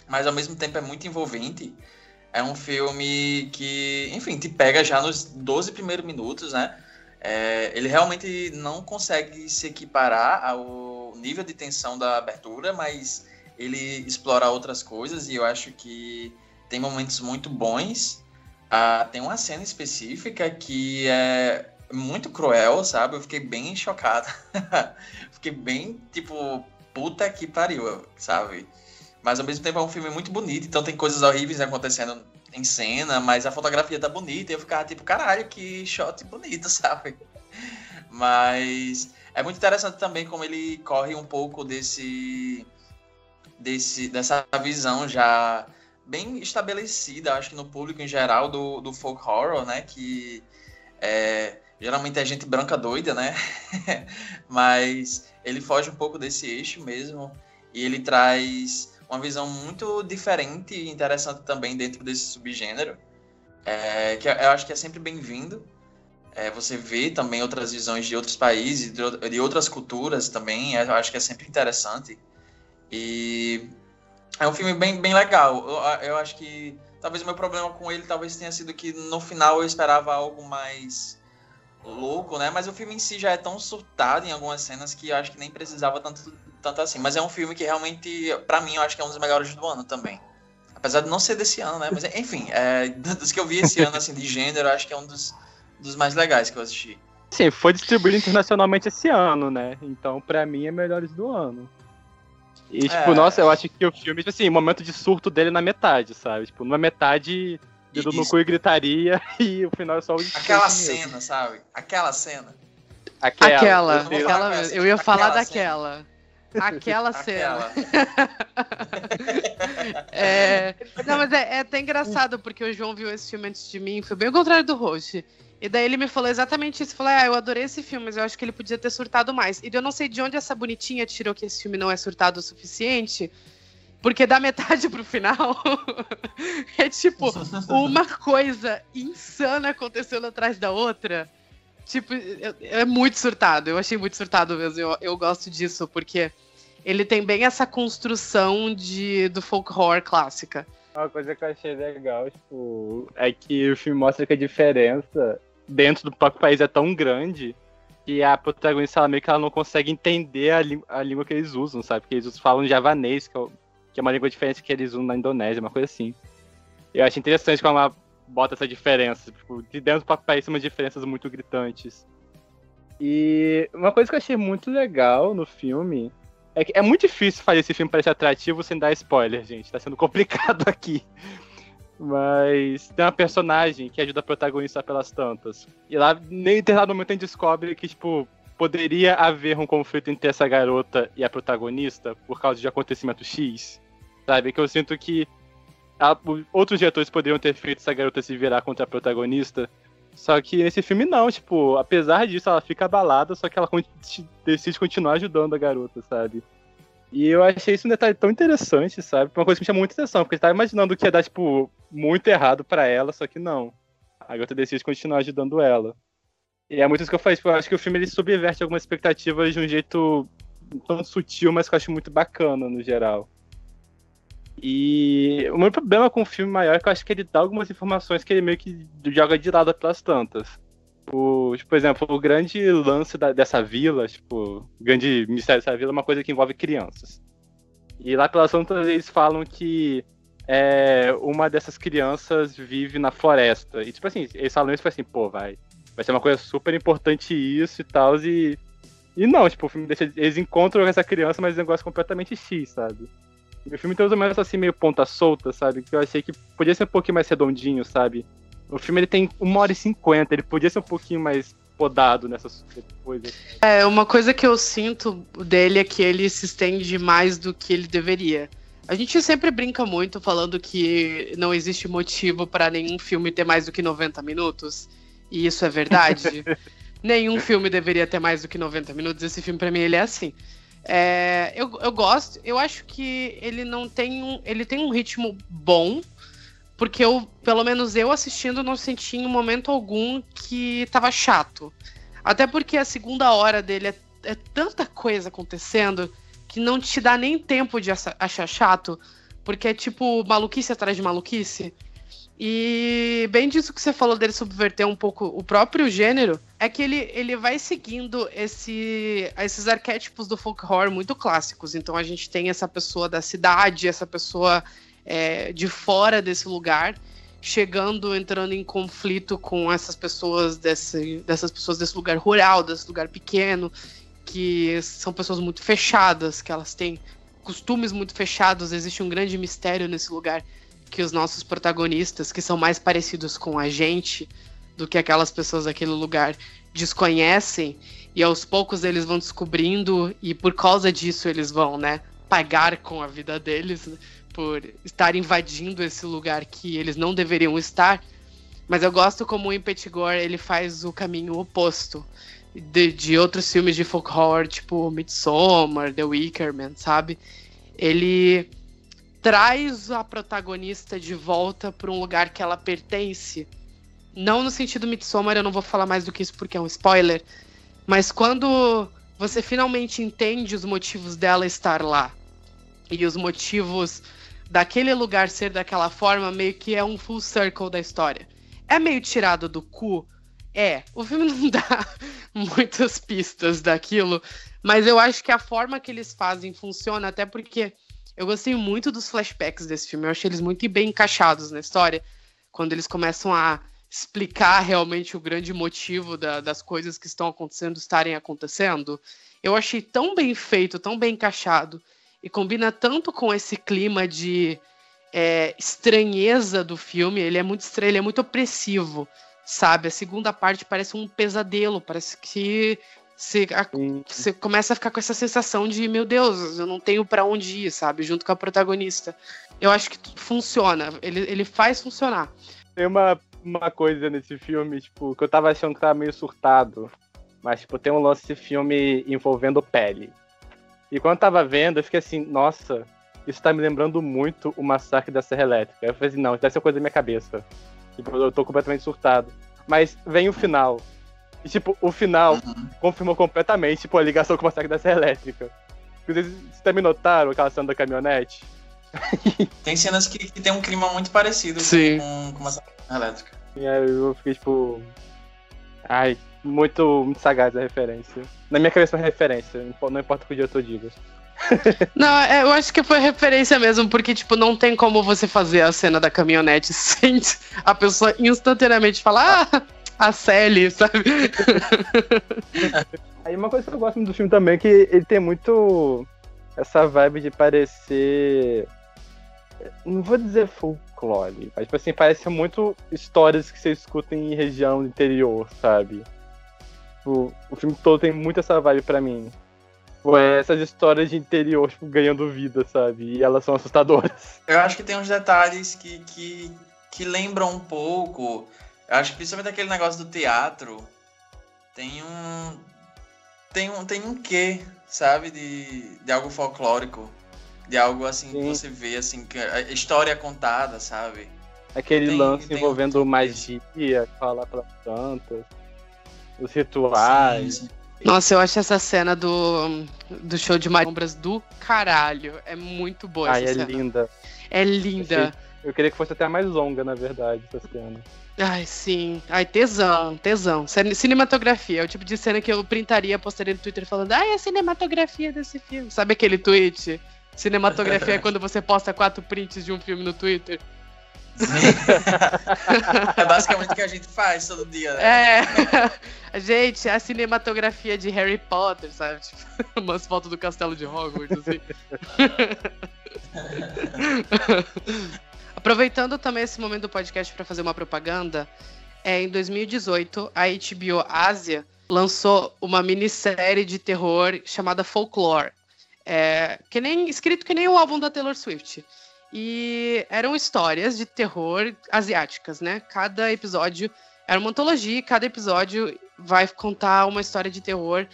Mas ao mesmo tempo é muito envolvente. É um filme que, enfim, te pega já nos 12 primeiros minutos, né? É, ele realmente não consegue se equiparar ao nível de tensão da abertura, mas ele explora outras coisas e eu acho que tem momentos muito bons. Ah, tem uma cena específica que é muito cruel, sabe? Eu fiquei bem chocada. [laughs] fiquei bem, tipo, puta que pariu, sabe? Mas ao mesmo tempo é um filme muito bonito, então tem coisas horríveis acontecendo em cena, mas a fotografia tá bonita e eu ficava tipo, caralho, que shot bonito, [laughs] sabe? Mas é muito interessante também como ele corre um pouco desse, desse dessa visão já bem estabelecida, acho que no público em geral, do, do folk horror, né? Que é, geralmente é gente branca doida, né? [laughs] Mas ele foge um pouco desse eixo mesmo e ele traz uma visão muito diferente e interessante também dentro desse subgênero, é, que eu acho que é sempre bem-vindo. É, você vê também outras visões de outros países, de, outras culturas também, eu acho que é sempre interessante. E é um filme bem, bem legal. Eu, eu acho que talvez o meu problema com ele talvez tenha sido que no final eu esperava algo mais louco, né? Mas o filme em si já é tão surtado em algumas cenas que eu acho que nem precisava tanto, tanto assim. Mas é um filme que realmente, para mim, eu acho que é um dos melhores do ano também. Apesar de não ser desse ano, né? Mas enfim, é, [laughs] dos que eu vi esse ano, assim, de gênero, eu acho que é um dos, dos mais legais que eu assisti. Sim, foi distribuído internacionalmente esse ano, né? Então, pra mim, é melhores do ano. E, tipo, É. nossa, eu acho que o filme, tipo assim, o momento de surto dele é na metade, sabe? Tipo, numa metade, dedo no cu e gritaria, [laughs] e o final é só o Aquela desfecho mesmo. cena, sabe? Aquela cena. Aquela. Aquela, eu aquela Eu ia aquela falar cena. daquela. Aquela cena. Aquela. [laughs] É, Não, mas é, é até engraçado, porque o João viu esse filme antes de mim, foi bem o contrário do Roche. E daí ele me falou exatamente isso. Falou, ah, eu adorei esse filme, mas eu acho que ele podia ter surtado mais. E eu não sei de onde essa bonitinha tirou que esse filme não é surtado o suficiente. Porque da metade pro final [laughs] é tipo uma coisa insana acontecendo atrás da outra. Tipo, é, muito surtado. Eu achei muito surtado mesmo. Eu, eu gosto disso, porque ele tem bem essa construção de, do folk horror clássica. Uma coisa que eu achei legal, tipo, é que o filme mostra que a diferença dentro do próprio país é tão grande que a protagonista, ela meio que ela não consegue entender a, a língua que eles usam, sabe? Porque eles falam javanês, que é, que é uma língua diferente que eles usam na Indonésia, uma coisa assim. Eu acho interessante como ela bota essa diferença. Tipo, de dentro do próprio país são umas diferenças muito gritantes. E uma coisa que eu achei muito legal no filme é que é muito difícil fazer esse filme parecer atrativo sem dar spoiler, gente. Tá sendo complicado [laughs] aqui. Mas tem uma personagem que ajuda a protagonista pelas tantas. E lá, em determinado momento, a gente descobre que, tipo, poderia haver um conflito entre essa garota e a protagonista por causa de acontecimento X. Sabe? Que eu sinto que a- outros diretores poderiam ter feito essa garota se virar contra a protagonista. Só que nesse filme não, tipo, apesar disso, ela fica abalada, só que ela decide continuar ajudando a garota, sabe? E eu achei isso um detalhe tão interessante, sabe? Uma coisa que me chamou muita atenção, porque eu tava imaginando que ia dar, tipo, muito errado pra ela, só que não. A garota decide continuar ajudando ela. E é muito isso que eu falei, tipo, eu acho que o filme ele subverte algumas expectativas de um jeito tão sutil, mas que eu acho muito bacana no geral. E o meu problema com o filme maior é que eu acho que ele dá algumas informações que ele meio que joga de lado pelas tantas. O, tipo, por exemplo, o grande lance da- dessa vila, tipo, o grande mistério dessa vila é uma coisa que envolve crianças. E lá pelas tantas eles falam que é, uma dessas crianças vive na floresta. E tipo assim, eles falam isso e assim, pô, vai. Vai ser uma coisa super importante isso e tal. E, e não, tipo, o filme deixa. Eles encontram essa criança, mas é um negócio completamente X, sabe? E o filme tem mais ou menos assim, meio ponta solta, sabe? Que eu achei que podia ser um pouquinho mais redondinho, sabe? O filme ele tem uma hora e cinquenta, ele podia ser um pouquinho mais podado nessas coisas. É, uma coisa que eu sinto dele é que ele se estende mais do que ele deveria. A gente sempre brinca muito falando que não existe motivo para nenhum filme ter mais do que 90 minutos. E isso é verdade. [laughs] nenhum filme deveria ter mais do que 90 minutos. Esse filme, para mim, ele é assim. É, eu, eu gosto, eu acho que ele não tem um. Ele tem um ritmo bom, porque eu, pelo menos eu assistindo, não senti em momento algum que tava chato. Até porque a segunda hora dele é, é tanta coisa acontecendo que não te dá nem tempo de achar chato, porque é tipo maluquice atrás de maluquice. E bem disso que você falou dele subverter um pouco o próprio gênero, é que ele, ele vai seguindo esse, esses arquétipos do folk horror muito clássicos. Então a gente tem essa pessoa da cidade, essa pessoa é, de fora desse lugar, chegando, entrando em conflito com essas pessoas desse, dessas pessoas desse lugar rural, desse lugar pequeno, que são pessoas muito fechadas, que elas têm costumes muito fechados, existe um grande mistério nesse lugar que os nossos protagonistas, que são mais parecidos com a gente do que aquelas pessoas daquele lugar, desconhecem. E aos poucos eles vão descobrindo e por causa disso eles vão, né, pagar com a vida deles né, por estar invadindo esse lugar que eles não deveriam estar. Mas eu gosto como o Impetigore ele faz o caminho oposto de, de outros filmes de folk horror, tipo Midsommar, The Wicker Man, sabe? Ele traz a protagonista de volta para um lugar que ela pertence. Não no sentido Midsommar, eu não vou falar mais do que isso porque é um spoiler. Mas quando você finalmente entende os motivos dela estar lá e os motivos daquele lugar ser daquela forma, meio que é um full circle da história. É meio tirado do cu, é. O filme [laughs] não dá muitas pistas daquilo, mas eu acho que a forma que eles fazem funciona, até porque eu gostei muito dos flashbacks desse filme. Eu achei eles muito bem encaixados na história. Quando eles começam a explicar realmente o grande motivo da, das coisas que estão acontecendo estarem acontecendo. Eu achei tão bem feito, tão bem encaixado. E combina tanto com esse clima de é, estranheza do filme. Ele é muito estranho, ele é muito opressivo, sabe? A segunda parte parece um pesadelo, parece que você, a, você começa a ficar com essa sensação de, meu Deus, eu não tenho para onde ir, sabe? Junto com a protagonista. Eu acho que funciona, ele, ele faz funcionar. Tem uma, uma coisa nesse filme, tipo, que eu tava achando que tava meio surtado. Mas, tipo, tem um lance desse filme envolvendo pele. E quando eu tava vendo, eu fiquei assim, nossa, isso tá me lembrando muito o massacre da Serra Elétrica. Eu falei assim, não, isso deve ser coisa da minha cabeça. Tipo, eu tô completamente surtado. Mas vem o final. E, tipo, o final uhum. confirmou completamente, tipo, a ligação com o massacre da Serra Elétrica. Vocês, vocês também notaram aquela cena da caminhonete? [laughs] tem cenas que, que tem um clima muito parecido Sim. com, com massacre da Serra Elétrica. E aí eu fiquei, tipo... Ai, muito, muito sagaz a referência. Na minha cabeça é uma referência, não importa o que o diretor diga. [laughs] Não, é, eu acho que foi referência mesmo, porque, tipo, não tem como você fazer a cena da caminhonete [laughs] sem a pessoa instantaneamente falar, ah, a Sally, sabe? [laughs] Aí uma coisa que eu gosto do filme também é que ele tem muito essa vibe de parecer. Não vou dizer folclore, mas tipo assim, parece muito histórias que você escuta em região interior, sabe? O, o filme todo tem muito essa vibe para mim. Tipo, é essas histórias de interior, tipo, ganhando vida, sabe? E elas são assustadoras. [laughs] Eu acho que tem uns detalhes que, que, que lembram um pouco eu acho que principalmente aquele negócio do teatro tem um. Tem um, tem um quê, sabe? De, de algo folclórico. De algo assim Sim. que você vê, assim, que a história é contada, sabe? Aquele tem, lance tem envolvendo um... magia, falar para plantas, os rituais. Sim, sim. Nossa, eu acho essa cena do, do show de Sombras do caralho. É muito boa Ai, essa é cena. linda. É linda. Eu, eu queria que fosse até mais longa, na verdade, essa cena. Ai, sim. Ai, tesão, tesão. Cinematografia. É o tipo de cena que eu printaria, postaria no Twitter falando, ai, a cinematografia desse filme. Sabe aquele tweet? Cinematografia é [laughs] quando você posta quatro prints de um filme no Twitter. É basicamente o que a gente faz todo dia, né? É. [laughs] Gente, a cinematografia de Harry Potter, sabe? Tipo, [laughs] umas fotos do castelo de Hogwarts, assim. [laughs] Aproveitando também esse momento do podcast para fazer uma propaganda, é, em 2018, a HBO Ásia lançou uma minissérie de terror chamada Folklore. É, que nem, escrito que nem o álbum da Taylor Swift. E eram histórias de terror asiáticas, né? Cada episódio era uma antologia, e cada episódio vai contar uma história de terror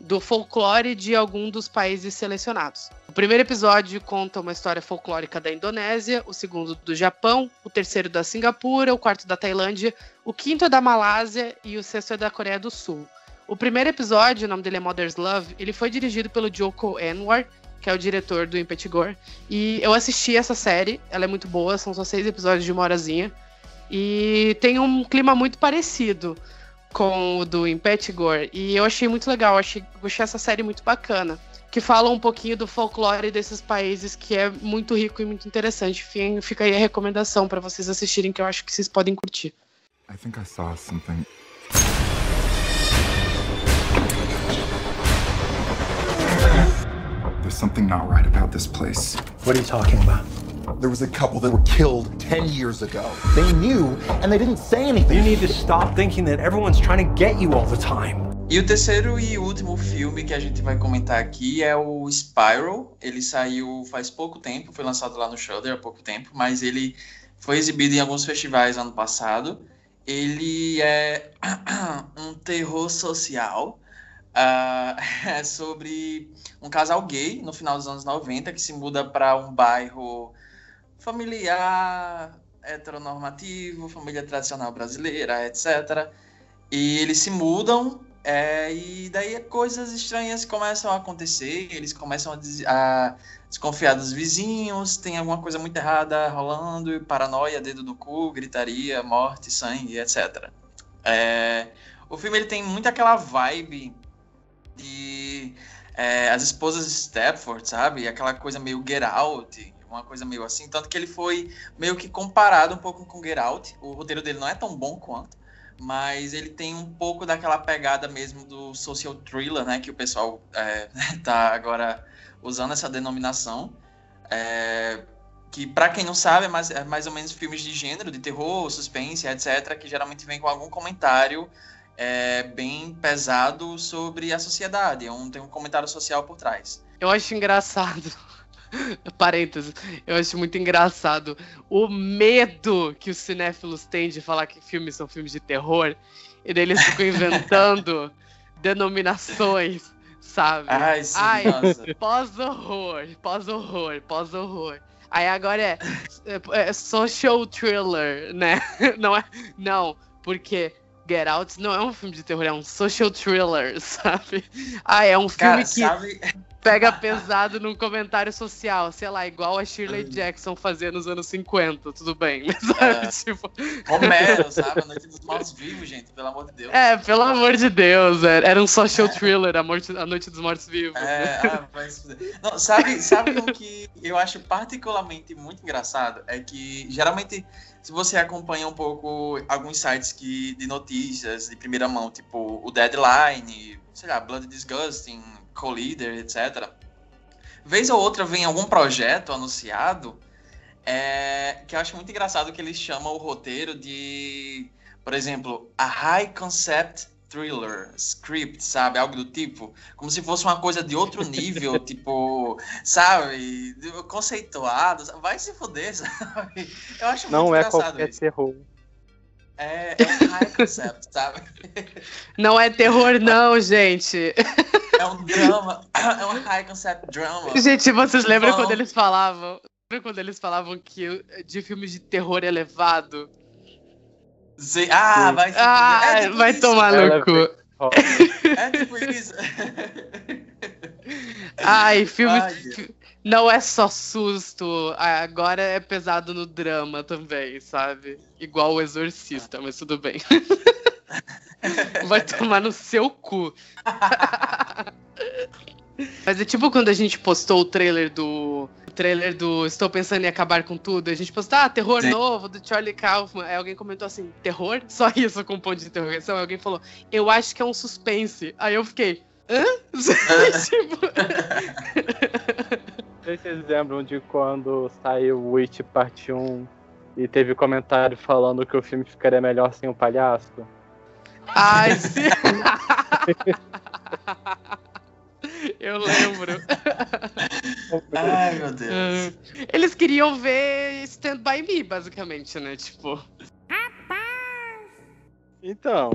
do folclore de algum dos países selecionados. O primeiro episódio conta uma história folclórica da Indonésia, o segundo do Japão, o terceiro da Singapura, o quarto da Tailândia, o quinto é da Malásia e o sexto é da Coreia do Sul. O primeiro episódio, o nome dele é Mother's Love, ele foi dirigido pelo Joko Anwar, que é o diretor do Impetigore. E eu assisti essa série, ela é muito boa, são só seis episódios de uma horazinha. E tem um clima muito parecido com o do Impetigore. E eu achei muito legal, achei, achei essa série muito bacana. Que fala um pouquinho do folclore desses países, que é muito rico e muito interessante. Enfim, fica aí a recomendação para vocês assistirem, que eu acho que vocês podem curtir. I think I saw something. There's something not right about this place. What are you talking about? There was a couple that were killed 10 years ago. They knew, and they didn't say anything. You need to stop thinking that everyone's trying to get you all the time. E o terceiro e último filme que a gente vai comentar aqui é o Spiral. Ele saiu faz pouco tempo, foi lançado lá no Shudder há pouco tempo, mas ele foi exibido em alguns festivais ano passado. Ele é [clears throat] um terror social. Uh, é [laughs] sobre um casal gay no final dos anos 90 que se muda para um bairro familiar, heteronormativo, família tradicional brasileira, etc. E eles se mudam é, e daí coisas estranhas começam a acontecer, eles começam a, a, desconfiar dos vizinhos, tem alguma coisa muito errada rolando, paranoia, dedo no cu, gritaria, morte, sangue, etc. É, o filme ele tem muito aquela vibe de é, as esposas Stepford, sabe? Aquela coisa meio Get Out, uma coisa meio assim. Tanto que ele foi meio que comparado um pouco com Get Out. O roteiro dele não é tão bom quanto, mas ele tem um pouco daquela pegada mesmo do social thriller, né? Que o pessoal é, [laughs] tá agora usando essa denominação. É, que para quem não sabe é mais, é mais ou menos filmes de gênero, de terror, suspense, etc., que geralmente vem com algum comentário é, bem pesado sobre a sociedade. É um, tem um comentário social por trás. Eu acho engraçado [laughs] Parênteses, eu acho muito engraçado o medo que os cinéfilos têm de falar que filmes são filmes de terror, e daí eles ficam [laughs] inventando denominações, sabe? Ai, sim, Ai pós-horror, pós-horror, pós-horror. Aí agora é, é, é, social thriller, né? [laughs] Não é, não, porque Get Out não é um filme de terror, é um social thriller, [laughs] sabe? Ah, é um filme Cara, que sabe pega pesado num comentário social, sei lá, igual a Shirley Jackson fazia nos anos 50, tudo bem. [laughs] Mas, sabe, É. tipo... Romero, sabe? A Noite dos Mortos Vivos, gente, pelo amor de Deus. É, pelo amor de Deus, era era um social thriller, a, morte, a Noite dos Mortos Vivos. É, ah, fuder. Não, sabe, sabe o que eu acho particularmente muito engraçado? É que geralmente, se você acompanha um pouco alguns sites que, de notícias de primeira mão, tipo o Deadline, sei lá, Blood Disgusting, Collider, etc. Vez ou outra vem algum projeto anunciado é, que eu acho muito engraçado que eles chamam o roteiro de, por exemplo, a High Concept Thriller Script, sabe? Algo do tipo. Como se fosse uma coisa de outro nível, [laughs] tipo, sabe? Conceituado. Vai se fuder, [laughs] sabe? Eu acho Não muito é engraçado qualquer isso. terror. É, é high concept, sabe? [laughs] Não é terror, não, gente. É um drama, é um high concept drama. Gente, vocês lembram Vão- quando eles falavam? Lembra quando eles falavam que de filmes de terror elevado? Sim. Ah, vai se Ah. É tipo vai isso. tomar no cu. [laughs] É tipo isso. [laughs] Ai, filme. Ai, não é só susto, agora é pesado no drama também, sabe? Igual o Exorcista, mas tudo bem. [laughs] Vai tomar no seu cu. Mas é tipo quando a gente postou o trailer do. O trailer do Estou Pensando em Acabar com Tudo. A gente postou, ah, terror Sim. novo do Charlie Kaufman. Aí alguém comentou assim, terror? [laughs] Só isso com um ponto de interrogação. Aí alguém falou, eu acho que é um suspense. Aí eu fiquei, hã? [laughs] tipo, [laughs] Não sei se vocês lembram de quando saiu Witch Parte 1 e teve comentário falando que o filme ficaria melhor sem o palhaço. Ai, sim. Eu lembro. [laughs] Ai, meu Deus. Eles queriam ver Stand By Me, basicamente, né? Tipo. Então,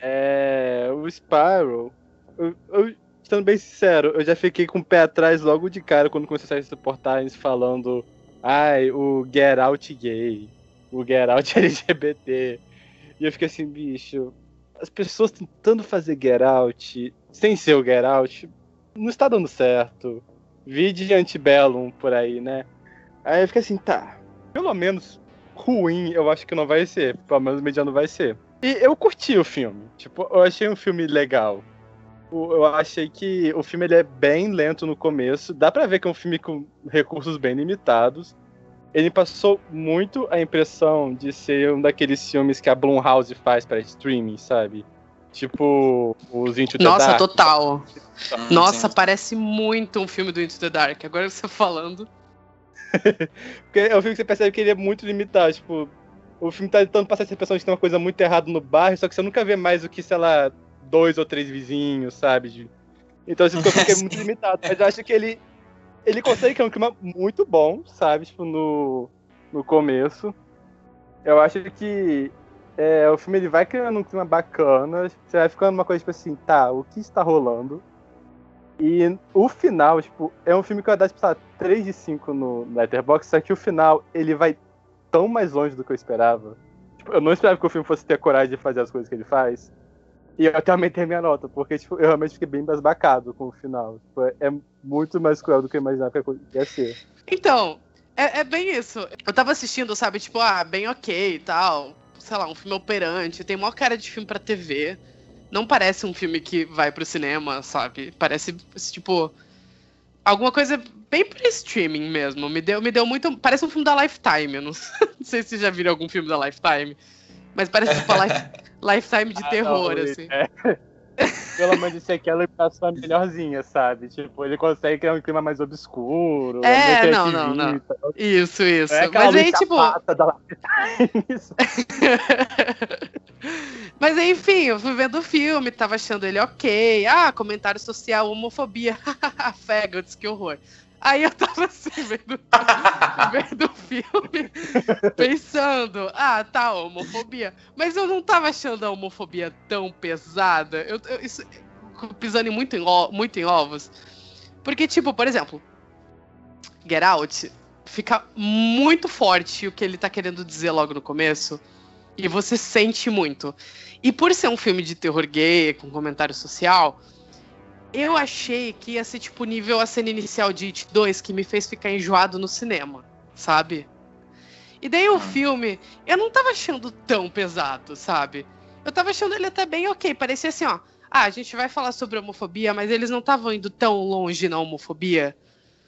é, o Spiral, eu, eu, sendo bem sincero, eu já fiquei com o pé atrás logo de cara quando comecei a sair reportagens falando ai, o Get Out gay, o Get Out [laughs] LGBT. E eu fiquei assim, bicho, as pessoas tentando fazer Get Out sem ser o Get Out, não está dando certo. Vide Antebellum por aí, né? Aí fiquei assim, tá, pelo menos ruim eu acho que não vai ser, pelo menos mediano vai ser. E eu curti o filme. Tipo, eu achei um filme legal. Eu achei que o filme ele é bem lento no começo. Dá pra ver que é um filme com recursos bem limitados. Ele passou muito a impressão de ser um daqueles filmes que a Blumhouse faz para streaming, sabe? Tipo, os Into the Nossa, Dark. total. Nossa, parece muito um filme do Into the Dark. Agora você falando. [laughs] Porque é um filme que você percebe que ele é muito limitado. Tipo, o filme tá tentando passar essa impressão de que tem uma coisa muito errada no bairro, só que você nunca vê mais do que, sei lá, dois ou três vizinhos, sabe? Então assim, fica, fica muito [laughs] limitado. Mas eu acho que ele, ele consegue criar um clima muito bom, sabe? Tipo, no, no começo. Eu acho que é, o filme ele vai criando um clima bacana. Você vai ficando uma coisa tipo assim, tá, o que está rolando? E o final, tipo, é um filme que vai dar, tipo, sei lá, 3 de 5 no Letterboxd, só que o final, ele vai tão mais longe do que eu esperava. Tipo, eu não esperava que o filme fosse ter coragem de fazer as coisas que ele faz. E eu até aumentei minha nota, porque, tipo, eu realmente fiquei bem basbacado com o final. Tipo, é- é muito mais cruel do que eu imaginava que ia ser. Então, é, é bem isso. Eu tava assistindo, sabe, tipo, ah, bem ok e tal. Sei lá, um filme operante. Tem maior cara de filme pra TV. Não parece um filme que vai pro cinema, sabe? Parece, tipo, alguma coisa bem pra streaming mesmo. Me deu, me deu muito. Parece um filme da Lifetime. Eu não, [laughs] não sei se vocês já viram algum filme da Lifetime. Mas parece tipo a Life- [laughs] Lifetime de Ah, terror, não, assim. é. Pelo menos esse aqui é a iluminação melhorzinha, sabe? Tipo, ele consegue criar um clima mais obscuro. É, não, não, não. criativista. Isso, isso. É Mas aí, tipo. da. [laughs] [laughs] Mas enfim, eu fui vendo o filme, tava achando ele ok. Ah, comentário social, homofobia. [laughs] Faggots, que horror. Aí eu tava assim, vendo, [laughs] vendo o filme, pensando, ah, tá, homofobia. Mas eu não tava achando a homofobia tão pesada. Eu, eu- isso, pisando muito, em muito em ovos. Porque, tipo, por exemplo, Get Out fica muito forte o que ele tá querendo dizer logo no começo. E você sente muito. E por ser um filme de terror gay, com comentário social, eu achei que ia ser tipo nível a cena inicial de It 2, que me fez ficar enjoado no cinema, sabe? E daí o filme, eu não tava achando tão pesado, sabe? Eu tava achando ele até bem ok. Parecia assim, ó. Ah, a gente vai falar sobre homofobia, mas eles não estavam indo tão longe na homofobia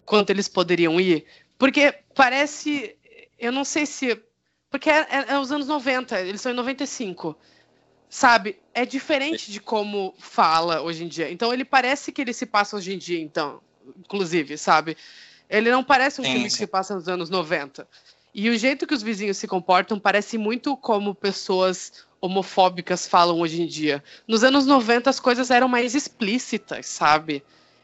quanto eles poderiam ir. Porque parece. Eu não sei se. Porque é, é- é os anos 90, eles são em 95. Sabe? É diferente de como fala hoje em dia. Então ele parece que ele se passa hoje em dia, então. Inclusive, sabe? Ele não parece um Sim, filme que sim. se passa nos anos 90. E o jeito que os vizinhos se comportam parece muito como pessoas homofóbicas falam hoje em dia. Nos anos 90 as coisas eram mais explícitas, sabe?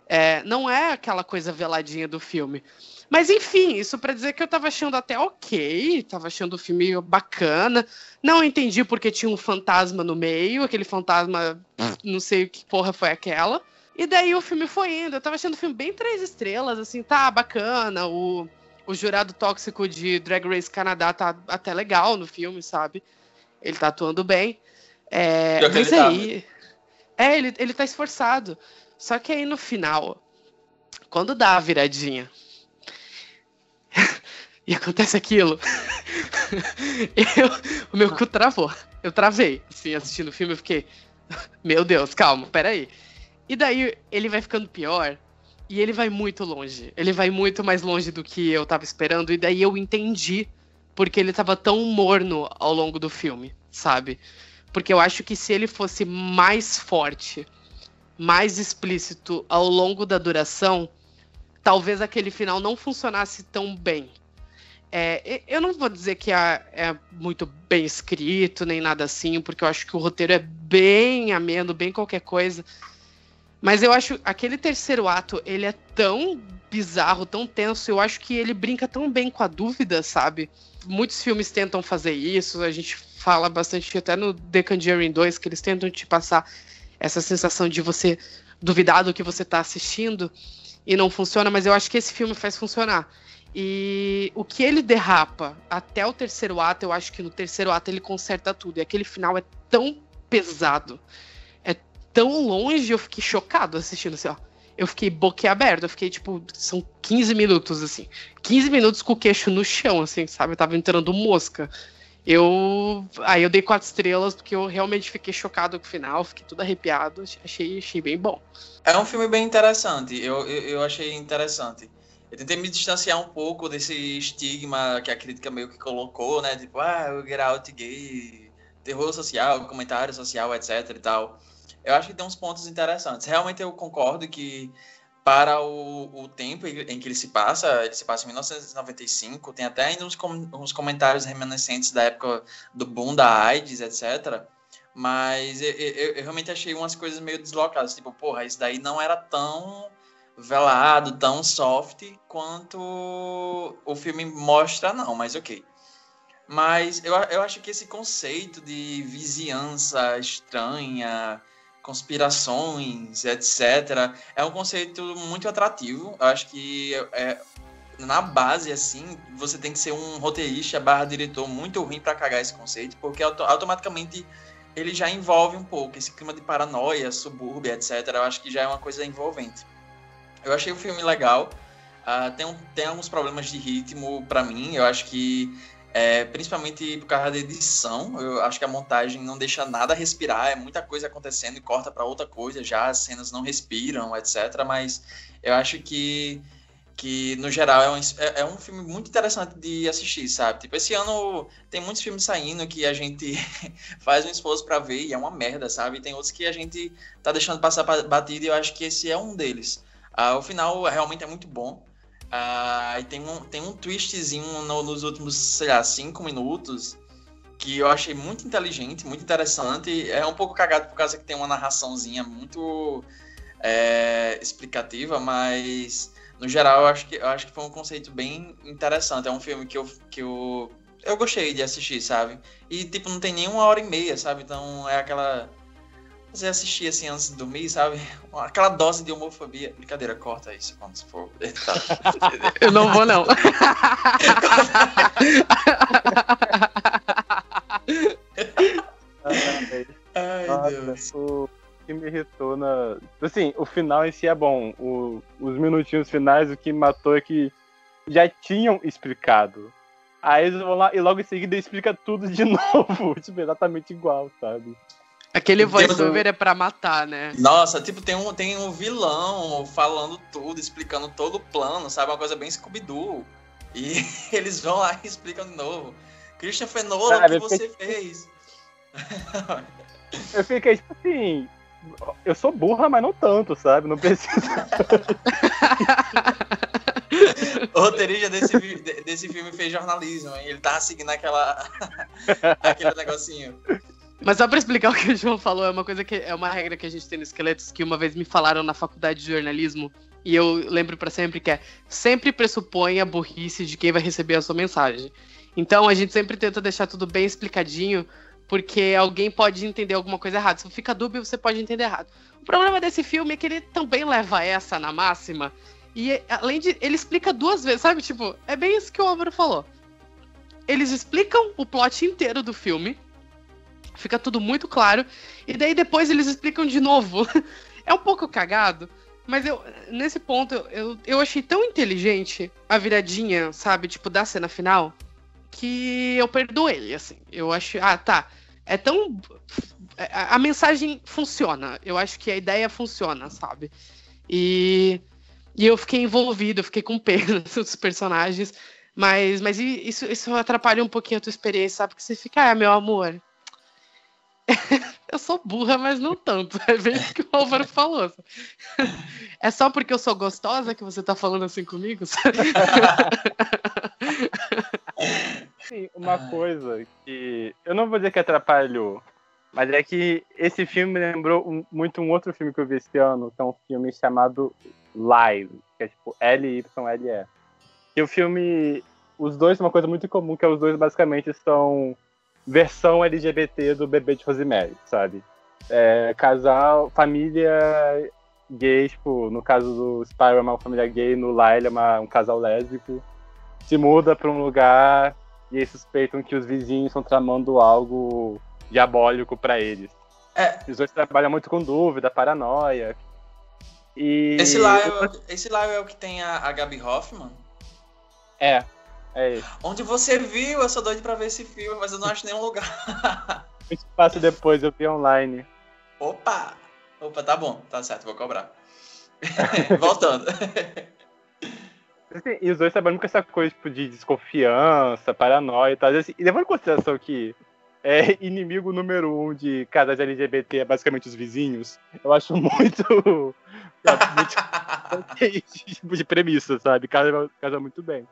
É, não é aquela coisa veladinha do filme. Mas enfim, isso pra dizer que eu tava achando até ok, tava achando o filme bacana. Não entendi porque tinha um fantasma no meio, aquele fantasma, não sei o que porra foi aquela. E daí o filme foi indo. Eu tava achando o filme bem três estrelas, assim, tá bacana. O, o jurado tóxico de Drag Race Canadá tá até legal no filme, sabe? Ele tá atuando bem. É, mas tá, aí. É, ele, ele tá esforçado. Só que aí no final, quando dá a viradinha. [laughs] e acontece aquilo. [laughs] eu, o meu cu travou. Eu travei, assim, assistindo o filme, eu fiquei. [laughs] Meu Deus, calma, peraí. E daí ele vai ficando pior. E ele vai muito longe. Ele vai muito mais longe do que eu tava esperando. E daí eu entendi porque ele tava tão morno ao longo do filme, sabe? Porque eu acho que se ele fosse mais forte, mais explícito ao longo da duração, talvez aquele final não funcionasse tão bem. É, eu não vou dizer que é, é muito bem escrito, nem nada assim, porque eu acho que o roteiro é bem ameno, bem qualquer coisa. Mas eu acho aquele terceiro ato, ele é tão bizarro, tão tenso, eu acho que ele brinca tão bem com a dúvida, sabe? Muitos filmes tentam fazer isso, a gente fala bastante até no The Conjuring 2, que eles tentam te passar essa sensação de você duvidar do que você tá assistindo e não funciona, mas eu acho que esse filme faz funcionar. E o que ele derrapa até o terceiro ato, eu acho que no terceiro ato ele conserta tudo. E aquele final é tão pesado, é tão longe, eu fiquei chocado assistindo assim, ó. Eu fiquei boquiaberto, eu fiquei tipo, são 15 minutos assim. 15 minutos com o queixo no chão, assim, sabe? Eu tava entrando mosca. Eu. Aí eu dei quatro estrelas, porque eu realmente fiquei chocado com o final, fiquei tudo arrepiado, achei, achei bem bom. É um filme bem interessante. Eu, eu, eu achei interessante. Eu tentei me distanciar um pouco desse estigma que a crítica meio que colocou, né? Tipo, ah, o Get Out gay terror social, comentário social, etc e tal. Eu acho que tem uns pontos interessantes. Realmente eu concordo que para o, o tempo em que ele se passa, ele se passa em 1995, tem até ainda uns, uns comentários reminiscentes da época do boom da AIDS, etc. Mas eu, eu, eu, realmente achei umas coisas meio deslocadas. Tipo, porra, isso daí não era tão velado, tão soft quanto o filme mostra, não, mas ok. Mas eu, eu acho que esse conceito de vizinhança estranha, conspirações, etc., é um conceito muito atrativo. Eu acho que é, na base, assim, você tem que ser um roteirista barra diretor muito ruim para cagar esse conceito, porque auto automaticamente ele já envolve um pouco esse clima de paranoia, subúrbio, etc. Eu acho que já é uma coisa envolvente. Eu achei o filme legal. Uh, tem, um, tem alguns problemas de ritmo para mim. Eu acho que é, principalmente por causa da edição. Eu acho que a montagem não deixa nada respirar, é muita coisa acontecendo e corta para outra coisa, já as cenas não respiram, etc. Mas eu acho que, que no geral, é um, é, é um filme muito interessante de assistir, sabe? Tipo, esse ano tem muitos filmes saindo que a gente [laughs] faz um esforço para ver e é uma merda, sabe? E tem outros que a gente tá deixando passar batido e eu acho que esse é um deles. Ah, o final realmente é muito bom. Ah, e tem um, tem um twistzinho no, nos últimos, sei lá, cinco minutos que eu achei muito inteligente, muito interessante. É um pouco cagado por causa que tem uma narraçãozinha muito é, explicativa, mas no geral eu acho, que, eu acho que foi um conceito bem interessante. É um filme que eu, que eu, eu gostei de assistir, sabe? E tipo, não tem nem uma hora e meia, sabe? Então é aquela você assistir assim antes de dormir, sabe? Aquela dose de homofobia. Brincadeira, corta isso quando for. [laughs] Eu não vou, não. [laughs] Ai, Nossa, Deus. O que me irritou na. Assim, o final em si é bom. O- os minutinhos finais, o que matou é que já tinham explicado. Aí eles vão lá e logo em seguida explica tudo de [laughs] novo. tipo, exatamente igual, sabe? Aquele voiceover é pra matar, né? Nossa, tipo, tem um, tem um vilão falando tudo, explicando todo o plano, sabe? Uma coisa bem Scooby-Doo. E [laughs] eles vão lá e explicam de novo. Christian Fenola, o que você fiquei- fez? Eu fiquei, tipo assim. Eu sou burra, mas não tanto, sabe? Não precisa. [laughs] O roteirista desse, desse filme fez jornalismo, hein? Ele tava seguindo aquela, [laughs] aquele negocinho. Mas só pra explicar [laughs] o que o João falou, é uma coisa que é uma regra que a gente tem no Esqueletos, que uma vez me falaram na faculdade de jornalismo, e eu lembro pra sempre que é sempre pressupõe a burrice de quem vai receber a sua mensagem. Então a gente sempre tenta deixar tudo bem explicadinho, porque alguém pode entender alguma coisa errada. Se fica dúbio, você pode entender errado. O problema desse filme é que ele também leva essa na máxima. E além de. Ele explica duas vezes, sabe? Tipo, é bem isso que o Álvaro falou. Eles explicam o plot inteiro do filme. Fica tudo muito claro. E daí depois eles explicam de novo. [laughs] é um pouco cagado. Mas eu, nesse ponto, eu, eu achei tão inteligente a viradinha, sabe? Tipo, da cena final. Que eu perdoo ele, assim. Eu acho. Ah, tá. É tão. A, mensagem funciona. Eu acho que a ideia funciona, sabe? E. E eu fiquei envolvido, fiquei com pena [laughs] dos personagens. Mas, mas isso, isso atrapalha um pouquinho a tua experiência, sabe? Porque você fica, ah, meu amor. [laughs] eu sou burra, mas não tanto. [laughs] É bem isso que o Álvaro falou. [laughs] É só porque eu sou gostosa que você tá falando assim comigo? Sim, uma coisa que. Eu não vou dizer que atrapalhou, mas é que esse filme me lembrou muito um outro filme que eu vi esse ano, que é um filme chamado Live, que é tipo L-Y-L-E. E o filme. Os dois, uma coisa muito comum, que é os dois basicamente são versão LGBT do bebê de Rosemary, sabe? É, casal, família gay, tipo, no caso do Spyro é uma família gay, no Lyle é uma- um casal lésbico. Se muda pra um lugar e eles suspeitam que os vizinhos estão tramando algo diabólico pra eles. É. Os dois trabalham muito com dúvida, paranoia. E. Esse lá, é o, esse lá é o que tem a, a Gabi Hoffman? É, é esse. Onde você viu? Eu sou doido pra ver esse filme, mas eu não acho nenhum lugar. Eu te passo depois, eu vi online. Opa! Opa, tá bom, tá certo, vou cobrar. [laughs] Voltando. [laughs] Assim, e os dois trabalham com essa coisa tipo, de desconfiança, paranoia e tal. E, assim, e levando em consideração que é, [laughs] inimigo número um de casais LGBT é basicamente os vizinhos, eu acho muito. muito tipo de premissa, sabe? Casa, casa muito bem.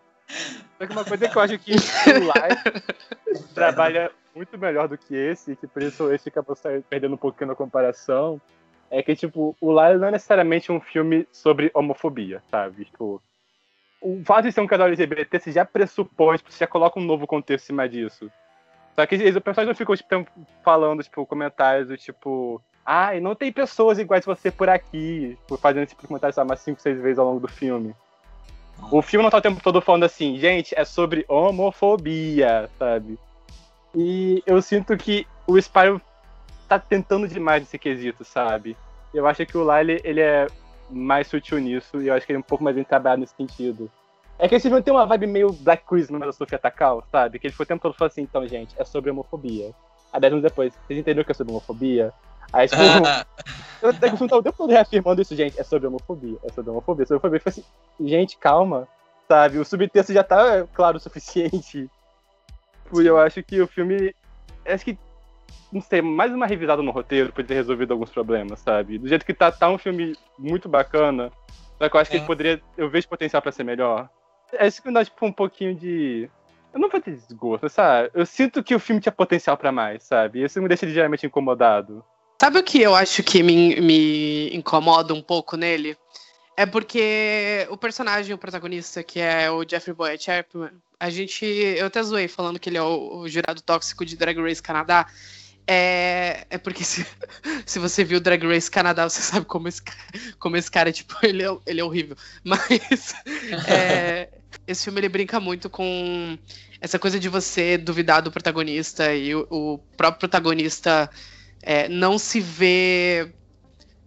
Só que uma coisa que eu acho que o Live [laughs] trabalha muito melhor do que esse, e que por isso esse acabou perdendo um pouquinho na comparação, é que, tipo, o Live não é necessariamente um filme sobre homofobia, sabe? Tipo, o fato de ser um casal LGBT, você já pressupõe, tipo, você já coloca um novo contexto em cima disso. Só que os personagens não ficam tipo, falando, tipo, comentários do tipo. Ai, ah, não tem pessoas iguais a você por aqui. Tipo, fazendo esse comentário, sabe, umas 5, 6 vezes ao longo do filme. O filme não tá o tempo todo falando assim, gente, é sobre homofobia, sabe? E eu sinto que o Spyro tá tentando demais nesse quesito, sabe? Eu acho que o Lyle, ele é mais sutil nisso, e eu acho que ele é um pouco mais bem trabalhado nesse sentido. É que esse filme tem uma vibe meio Black Christmas da Sofia Takal, sabe? Que ele foi o tempo todo falando assim, então, gente, é sobre homofobia. Aí dez anos depois, vocês entenderam que é sobre homofobia? Aí, tipo, [laughs] eu até que o filme tá o tempo todo reafirmando isso, gente, é sobre homofobia, é sobre homofobia, é sobre homofobia. Eu falei assim, gente, calma, sabe? O subtexto já tá claro o suficiente. E eu acho que o filme, acho que, não sei, mais uma revisada no roteiro pra ter resolvido alguns problemas, sabe? Do jeito que tá, tá um filme muito bacana, só que eu acho que ele poderia, eu vejo potencial pra ser melhor. É isso que dá, tipo, um pouquinho de. Eu não vou ter desgosto, sabe? Eu sinto que o filme tinha potencial para mais, sabe? Isso me deixa ligeiramente incomodado. Sabe o que eu acho que me, me incomoda um pouco nele? É porque o personagem, o protagonista, que é o Jeffrey Boyd Chapman, a gente. Eu até zoei falando que ele é o, o jurado tóxico de Drag Race Canadá. É, é porque se, [laughs] se você viu Drag Race Canadá, você sabe como esse, [laughs] como esse cara, tipo, ele é, ele é horrível. [laughs] Mas é, esse filme ele brinca muito com essa coisa de você duvidar do protagonista e o, o próprio protagonista é, não se vê.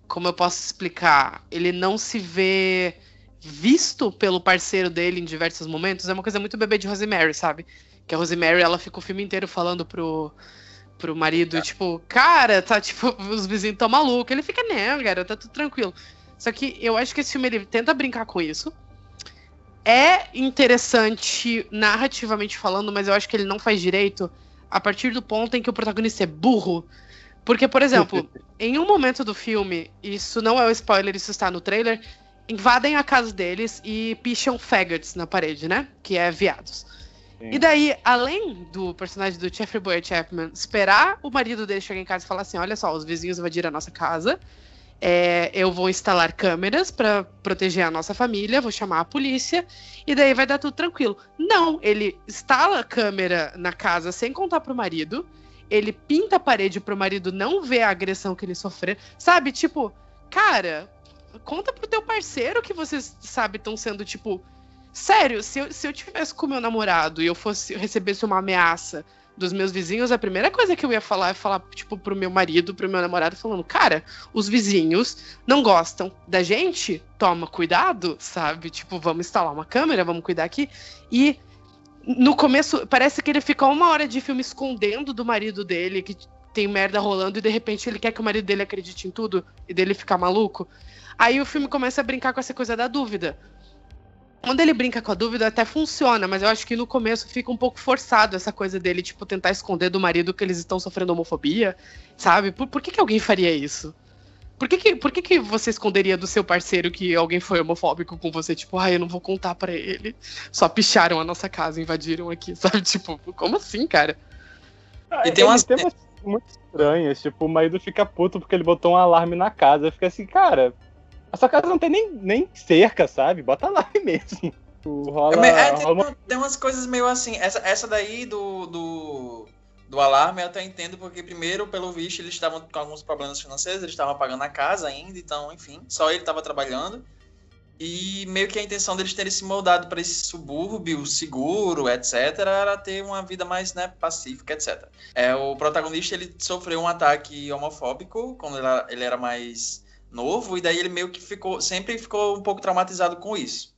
Como eu posso explicar? Ele não se vê visto pelo parceiro dele em diversos momentos. É uma coisa muito bebê de Rosemary, sabe? Que a Rosemary ela fica o filme inteiro falando pro pro marido, é. tipo, cara, tá tipo, os vizinhos tão malucos. Ele fica, não, cara, tá tudo tranquilo. Só que eu acho que esse filme ele tenta brincar com isso. É interessante narrativamente falando, mas eu acho que ele não faz direito a partir do ponto em que o protagonista é burro. Porque, por exemplo, [laughs] em um momento do filme, isso não é um spoiler, isso está no trailer, invadem a casa deles e picham faggots na parede, né? Que é viados. Sim. E daí, além do personagem do Jeffrey Boyd Chapman esperar o marido dele chegar em casa e falar assim: olha só, os vizinhos invadiram a nossa casa, é, eu vou instalar câmeras para proteger a nossa família, vou chamar a polícia e daí vai dar tudo tranquilo. Não, ele instala a câmera na casa sem contar pro marido, ele pinta a parede pro marido não ver a agressão que ele sofreu, sabe? Tipo, cara, conta pro teu parceiro que vocês, sabe, estão sendo, tipo, Sério, se eu, se eu tivesse com meu namorado e eu fosse eu recebesse uma ameaça dos meus vizinhos, a primeira coisa que eu ia falar é falar, tipo, pro meu marido, pro meu namorado, falando, cara, os vizinhos não gostam da gente, toma cuidado, sabe? Tipo, vamos instalar uma câmera, vamos cuidar aqui. E no começo, parece que ele ficou uma hora de filme escondendo do marido dele, que tem merda rolando, e de repente ele quer que o marido dele acredite em tudo, e dele ficar maluco. Aí o filme começa a brincar com essa coisa da dúvida quando ele brinca com a dúvida, até funciona, mas eu acho que no começo fica um pouco forçado essa coisa dele, tipo, tentar esconder do marido que eles estão sofrendo homofobia, sabe? Por, por que, que alguém faria isso? Por que, que, por que, que você esconderia do seu parceiro que alguém foi homofóbico com você? Tipo, ah, eu não vou contar para ele. Só picharam a nossa casa, invadiram aqui, [laughs] sabe? Tipo, como assim, cara? Ah, e tem umas temas muito estranhas, tipo, o marido fica puto porque ele botou um alarme na casa. Fica assim, cara, a sua casa não tem nem, nem cerca, sabe? Bota lá [laughs] mesmo. Rola, é, tem, rola... tem, umas coisas meio assim. Essa, essa daí do, do, do alarme eu até entendo, porque primeiro, pelo visto, eles estavam com alguns problemas financeiros, eles estavam pagando a casa ainda, então, enfim, só ele estava trabalhando. E meio que a intenção deles terem se moldado para esse subúrbio seguro, etc., era ter uma vida mais né, pacífica, etc. É, o protagonista ele sofreu um ataque homofóbico quando ele era, mais novo, e daí ele meio que ficou, sempre ficou um pouco traumatizado com isso.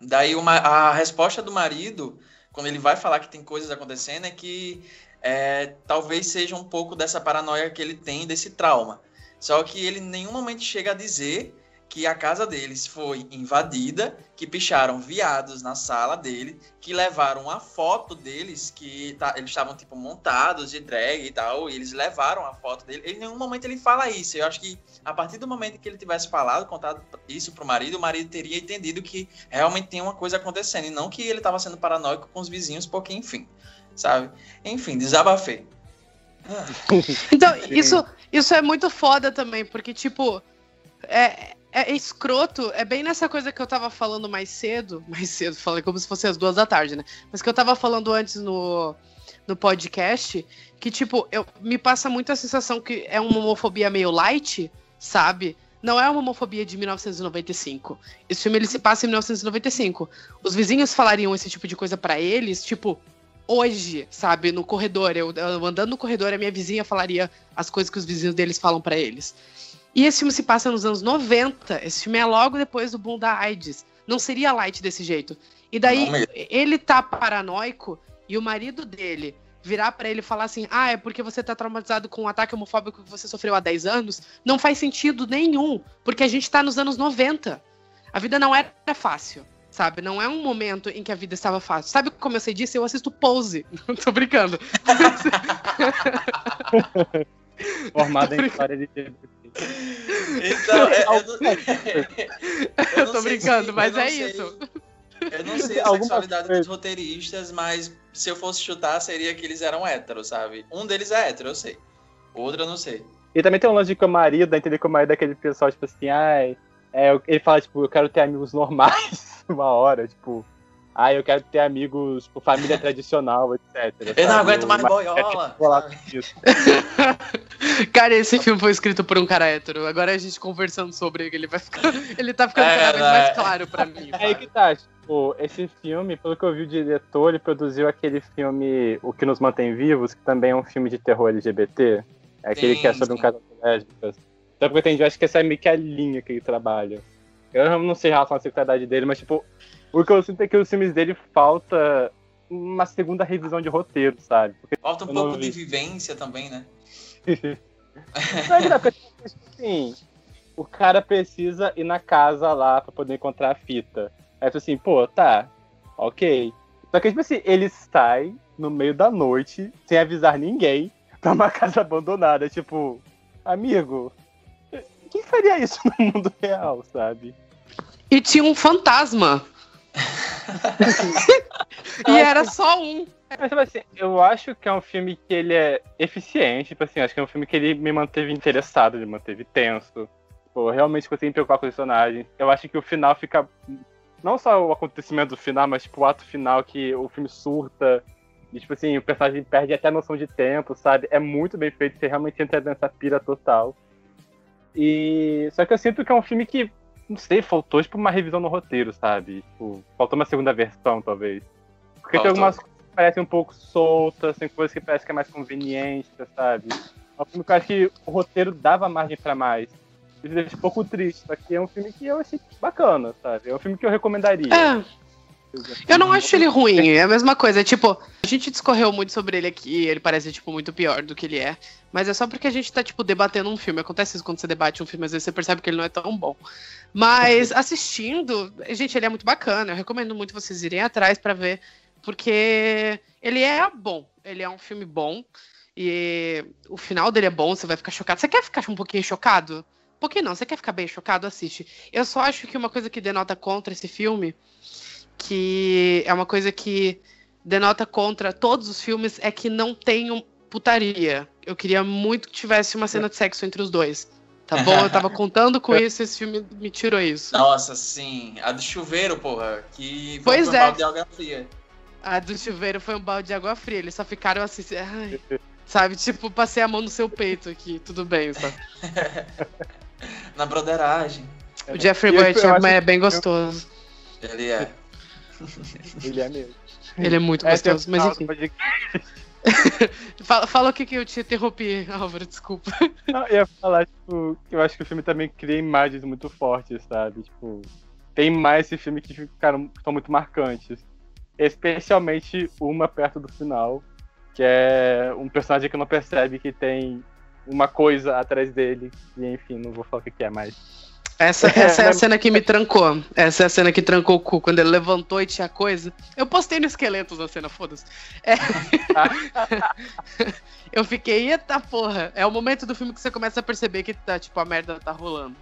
Daí uma, a resposta do marido, quando ele vai falar que tem coisas acontecendo, é que é, talvez seja um pouco dessa paranoia que ele tem, desse trauma. Só que ele em nenhum momento chega a dizer que a casa deles foi invadida, que picharam viados na sala dele, que levaram uma foto deles, que tá, eles estavam tipo montados de drag e tal, e eles levaram a foto dele. Ele, em nenhum momento ele fala isso. Eu acho que a partir do momento que ele tivesse falado, contado isso pro marido, o marido teria entendido que realmente tem uma coisa acontecendo, e não que ele estava sendo paranoico com os vizinhos, porque enfim, sabe? Enfim, desabafei. [laughs] Então, isso, isso é muito foda também, porque, tipo, é, é escroto, é bem nessa coisa que eu tava falando mais cedo, [laughs] mais cedo, falei como se fosse as duas da tarde, né? Mas que eu tava falando antes no, no podcast, que, tipo, eu, me passa muito a sensação que é uma homofobia meio light, sabe? Não é uma homofobia de 1995. Esse filme ele se passa em 1995. Os vizinhos falariam esse tipo de coisa para eles, tipo, hoje, sabe, no corredor. Eu, eu, andando no corredor, a minha vizinha falaria as coisas que os vizinhos deles falam para eles. E esse filme se passa nos anos 90. Esse filme é logo depois do boom da AIDS. Não seria light desse jeito. E daí ele tá paranoico e o marido dele virar para ele e falar assim: "Ah, é porque você tá traumatizado com um ataque homofóbico que você sofreu há 10 anos", não faz sentido nenhum, porque a gente tá nos anos 90. A vida não era fácil sabe? Não é um momento em que a vida estava fácil. Sabe como eu sei disso? Eu assisto Pose. [laughs] Tô brincando. [laughs] Formada em história de Então, é, eu, não, [laughs] eu, eu tô brincando, mas é sei, isso. Eu não sei a sexualidade dos roteiristas, mas se eu fosse chutar, seria que eles eram héteros, sabe? Um deles é hétero, eu sei. O outro eu não sei. E também tem um lance de que o marido, entender que o marido é aquele pessoal, tipo assim, ai. É, ele fala, tipo, eu quero ter amigos normais [laughs] uma hora, tipo, ah, eu quero ter amigos, tipo, família tradicional, etc. Eu não aguento mais boiola. [laughs] cara, esse filme foi escrito por um cara hétero. Agora a gente conversando sobre ele, ele vai ficar. [laughs] Ele tá ficando É, cada vez mais claro pra mim. É aí que tá, tipo, esse filme, pelo que eu vi o diretor, ele produziu aquele filme O Que Nos Mantém Vivos, que também é um filme de terror LGBT. É aquele Sim, que é sobre um sim. casal de lésbicas. Então, porque eu entendi, eu acho que essa é meio que a linha que ele trabalha. Eu não sei em relação à sexualidade dele, mas, tipo, o que eu sinto é que os filmes dele falta uma segunda revisão de roteiro, sabe? Porque Falta um pouco vi. de vivência também, né? [laughs] Não porque, assim, o cara precisa ir na casa lá pra poder encontrar a fita. Aí tu assim, pô, tá, ok. Só que, tipo assim, ele sai no meio da noite, sem avisar ninguém, [laughs] pra uma casa abandonada. Tipo, amigo, quem faria isso no mundo real, sabe? E tinha um fantasma. [laughs] e era só um. Mas, tipo assim, eu acho que é um filme que ele é eficiente, tipo assim, acho que é um filme que ele me manteve interessado, me manteve tenso. Pô, realmente consegui me preocupar com os personagens. Eu acho que o final fica. Não só o acontecimento do final, mas tipo o ato final que o filme surta. E, tipo assim, o personagem perde até a noção de tempo, sabe? É muito bem feito, você realmente entra nessa pira total. E. Só que eu sinto que é um filme que, não sei, faltou tipo uma revisão no roteiro, sabe? Tipo, faltou uma segunda versão, talvez. Porque tem Faltou. algumas coisas que parecem um pouco soltas, tem coisas que parecem que é mais conveniente, sabe? É um filme que eu acho que o roteiro dava margem pra mais. Isso deixa um pouco triste, só que é um filme que eu achei bacana, sabe? É um filme que eu recomendaria. É. Eu não acho ele ruim, é a mesma coisa. Tipo, a gente discorreu muito sobre ele aqui, ele parece, tipo, muito pior do que ele é. Mas é só porque a gente tá, tipo, debatendo um filme. Acontece isso quando você debate um filme, às vezes você percebe que ele não é tão bom. Mas [laughs] assistindo, gente, ele é muito bacana. Eu recomendo muito vocês irem atrás pra ver, porque ele é bom. Ele é um filme bom. E o final dele é bom, você vai ficar chocado. Você quer ficar um pouquinho chocado? Um pouquinho não, você quer ficar bem chocado? Assiste. Eu só acho que uma coisa que denota contra esse filme que é uma coisa que denota contra todos os filmes é que não tenham putaria. Eu queria muito que tivesse uma cena de sexo entre os dois. Tá bom? Eu tava [laughs] contando com isso, esse filme me tirou isso. Nossa, sim. A do chuveiro, porra. Que Pois foi um é. balde de água fria. A do chuveiro foi um balde de água fria. Eles só ficaram assim, ai, sabe? Tipo, passei a mão no seu peito aqui, tudo bem, sabe? [laughs] Na broderagem. O Jeffrey acho é bem gostoso. Ele é. Ele é mesmo. Ele é muito É, tem gostoso, mas enfim. [laughs] Fala, fala o que, que eu te interrompi, Álvaro, desculpa. Não, eu ia falar, tipo, que eu acho que o filme também cria imagens muito fortes, sabe? Tipo, tem mais esse filme que ficaram são muito marcantes. Especialmente uma perto do final, que é um personagem que não percebe que tem uma coisa atrás dele. E enfim, não vou falar o que que é mais. Essa, essa é a cena que me trancou. Essa é a cena que trancou o cu. Quando ele levantou e tinha coisa. Eu postei no Esqueletos a cena, foda-se. É. [laughs] eu fiquei, eita porra. É o momento do filme que você começa a perceber que tá, tipo, a merda tá rolando.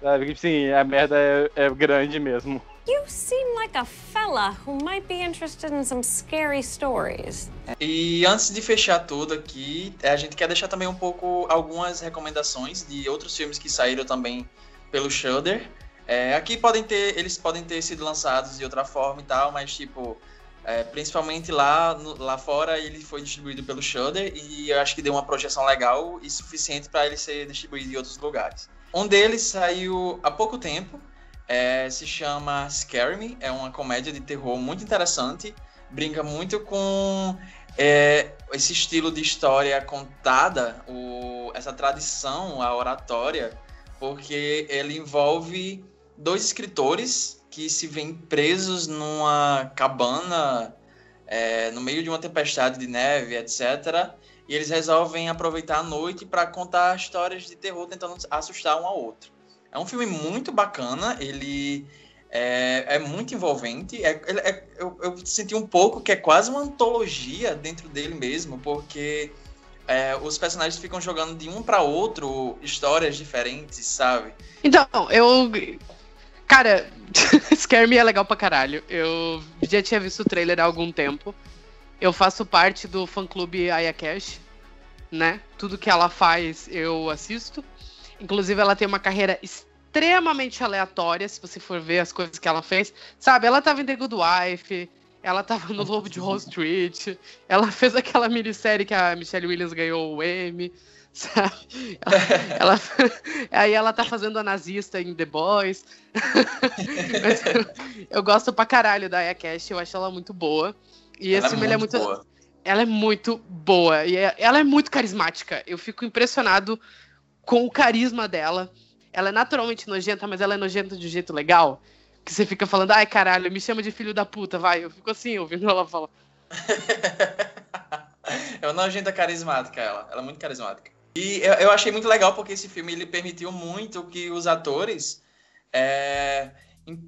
Sabe, Sim, a merda é, é grande mesmo. You seem like a fella who might be interested in some scary stories. E antes de fechar tudo aqui, a gente quer deixar também um pouco algumas recomendações de outros filmes que saíram também pelo Shudder. É, aqui podem ter, eles podem ter sido lançados de outra forma e tal, mas tipo, é, principalmente lá, no, lá fora ele foi distribuído pelo Shudder e eu acho que deu uma projeção legal e suficiente para ele ser distribuído em outros lugares. Um deles saiu há pouco tempo, é, se chama Scare Me, é uma comédia de terror muito interessante, brinca muito com é, esse estilo de história contada, o, essa tradição, a oratória, porque ele envolve dois escritores que se veem presos numa cabana é, no meio de uma tempestade de neve, etc. E eles resolvem aproveitar a noite para contar histórias de terror tentando assustar um ao outro. É um filme muito bacana, ele é, é muito envolvente. É, é, eu, eu, senti um pouco que é quase uma antologia dentro dele mesmo, porque é, os personagens ficam jogando de um para outro histórias diferentes, sabe? Então, eu. Cara, [laughs] Scare Me é legal pra caralho. Eu já tinha visto o trailer há algum tempo. Eu faço parte do fã-clube Aya Cash, né? Tudo que ela faz eu assisto. Inclusive, ela tem uma carreira extremamente aleatória, se você for ver as coisas que ela fez. Sabe, ela tava em The Good Wife, ela tava no Lobo de Wall Street, ela fez aquela minissérie que a Michelle Williams ganhou o Emmy, [laughs] sabe? Ela, ela, aí ela tá fazendo a nazista em The Boys. [laughs] eu, eu, gosto pra caralho da Aya Cash, eu acho ela muito boa. E ela esse é filme é muito. Boa. Ela é muito boa. E é, ela é muito carismática. Eu fico impressionado com o carisma dela. Ela é naturalmente nojenta, mas ela é nojenta de um jeito legal. Que você fica falando, ai caralho, me chama de filho da puta, vai. Eu fico assim, ouvindo ela falar. [laughs] é uma nojenta carismática, ela. Ela é muito carismática. E eu, eu, achei muito legal porque esse filme ele permitiu muito que os atores é,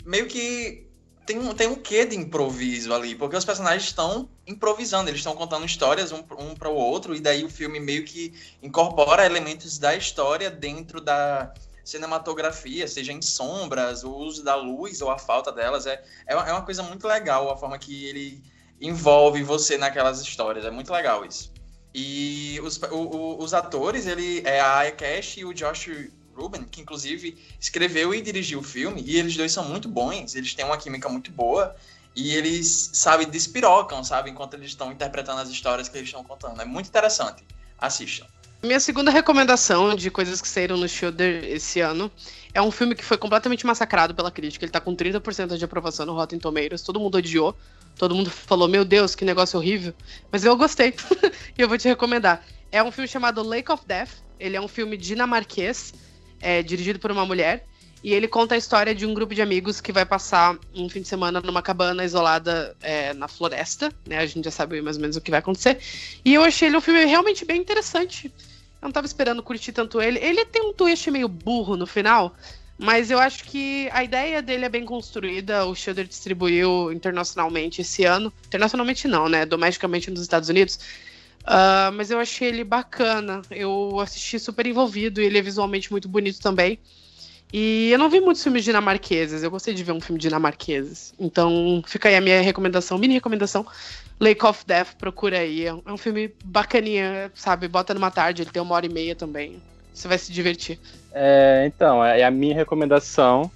meio que tem um, tem um quê de improviso ali, porque os personagens estão improvisando, eles estão contando histórias um, um para o outro, e daí o filme meio que incorpora elementos da história dentro da cinematografia, seja em sombras, o uso da luz ou a falta delas. É, é, é uma coisa muito legal a forma que ele envolve você naquelas histórias, é muito legal isso. E os, o, o, os atores, ele é a Aya Cash e o Josh Ruben, que inclusive escreveu e dirigiu o filme, e eles dois são muito bons, eles têm uma química muito boa, e eles, sabe, despirocam, sabe, enquanto eles estão interpretando as histórias que eles estão contando. É muito interessante. Assistam. Minha segunda recomendação de coisas que saíram no Shudder esse ano é um filme que foi completamente massacrado pela crítica. Ele tá com 30% de aprovação no Rotten Tomatoes, todo mundo odiou. Todo mundo falou, meu Deus, que negócio horrível. Mas eu gostei. [laughs] e eu vou te recomendar. É um filme chamado Lake of Death. Ele é um filme dinamarquês é, dirigido por uma mulher. E ele conta a história de um grupo de amigos que vai passar um fim de semana numa cabana isolada é, na floresta, né? A gente já sabe mais ou menos o que vai acontecer. E eu achei ele um filme realmente bem interessante. Eu não tava esperando curtir tanto ele. Ele tem um twist meio burro no final, mas eu acho que a ideia dele é bem construída. O Shudder distribuiu internacionalmente esse ano. Internacionalmente não, né? Domesticamente nos Estados Unidos. Uh, mas eu achei ele bacana. Eu assisti super envolvido e ele é visualmente muito bonito também. E eu não vi muitos filmes dinamarqueses. Eu gostei de ver um filme dinamarqueses. Então fica aí a minha recomendação, mini recomendação. Lake of Death, procura aí. É um filme bacaninha, sabe? Bota numa tarde, ele tem uma hora e meia também. Você vai se divertir. É, então, é a minha recomendação.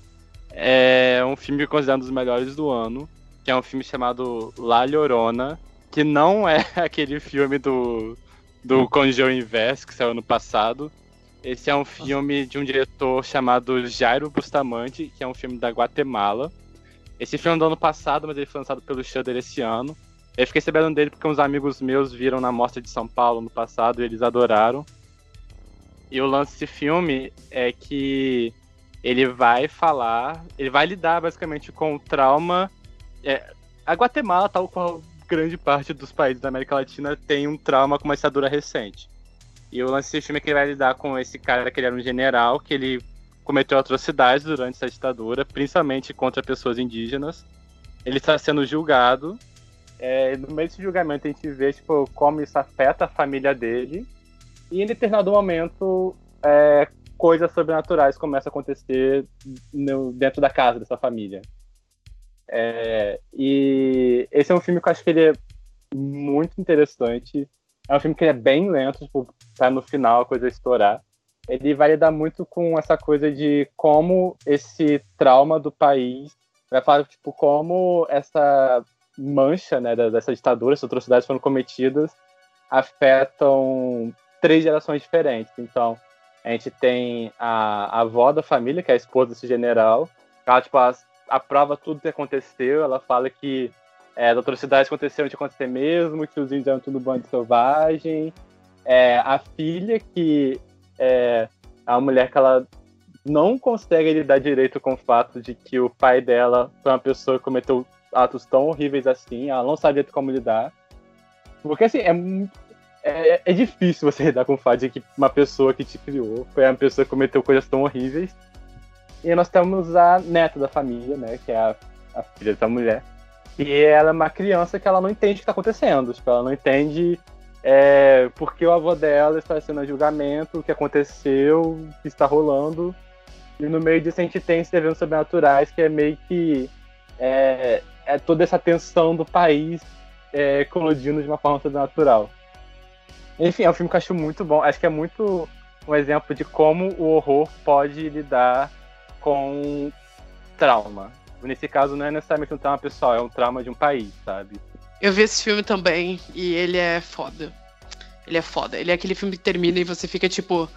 É um filme considerado um dos melhores do ano, que é um filme chamado La Llorona, que não é [laughs] aquele filme do, do Conjure Inverse, que saiu no passado. Esse é um filme de um diretor chamado Jairo Bustamante, que é um filme da Guatemala. Esse filme é do ano passado, mas ele foi lançado pelo Shudder esse ano. Eu fiquei sabendo dele porque uns amigos meus viram na Mostra de São Paulo no passado e eles adoraram. E o lance desse filme é que ele vai falar, ele vai lidar basicamente com o trauma. É, a Guatemala, tal qual grande parte dos países da América Latina tem um trauma com uma ditadura recente. E o lance desse filme é que ele vai lidar com esse cara que ele era um general, que ele cometeu atrocidades durante essa ditadura, principalmente contra pessoas indígenas. Ele está sendo julgado. É, no meio desse julgamento a gente vê tipo, como isso afeta a família dele. E em determinado momento, é, coisas sobrenaturais começam a acontecer no, dentro da casa dessa família. É, e esse é um filme que eu acho que ele é muito interessante. É um filme que é bem lento, tipo, tá no final a coisa estourar. Ele vai lidar muito com essa coisa de como esse trauma do país vai falar, tipo, como essa mancha, né, dessa ditadura, essas atrocidades foram cometidas, afetam três gerações diferentes. Então, a gente tem a, a avó da família, que é a esposa desse general, ela, tipo, aprova tudo que aconteceu, ela fala que é, as atrocidades aconteceram de acontecer mesmo, que os índios eram tudo bando selvagem. É, a filha, que é a mulher que ela não consegue lidar direito com o fato de que o pai dela foi uma pessoa que cometeu atos tão horríveis assim, ela não sabia como lidar. Porque assim, é, é, é, difícil você [laughs] lidar com o fato de que uma pessoa que te criou foi uma pessoa que cometeu coisas tão horríveis. E nós temos a neta da família, né, que é a, a filha dessa mulher, e ela é uma criança que ela não entende o que está acontecendo. Tipo, ela não entende é, porque o avô dela está sendo julgamento, o que aconteceu, o que está rolando. E no meio disso a gente tem esses eventos sobrenaturais, que é meio que é, é toda essa tensão do país é, colodindo de uma forma sobrenatural. Enfim, é um filme que eu acho muito bom. Acho que é muito um exemplo de como o horror pode lidar com trauma. Nesse caso, não é necessariamente um trauma pessoal, é um trauma de um país, sabe? Eu vi esse filme também e ele é foda. Ele é foda. Ele é aquele filme que termina e você fica, tipo,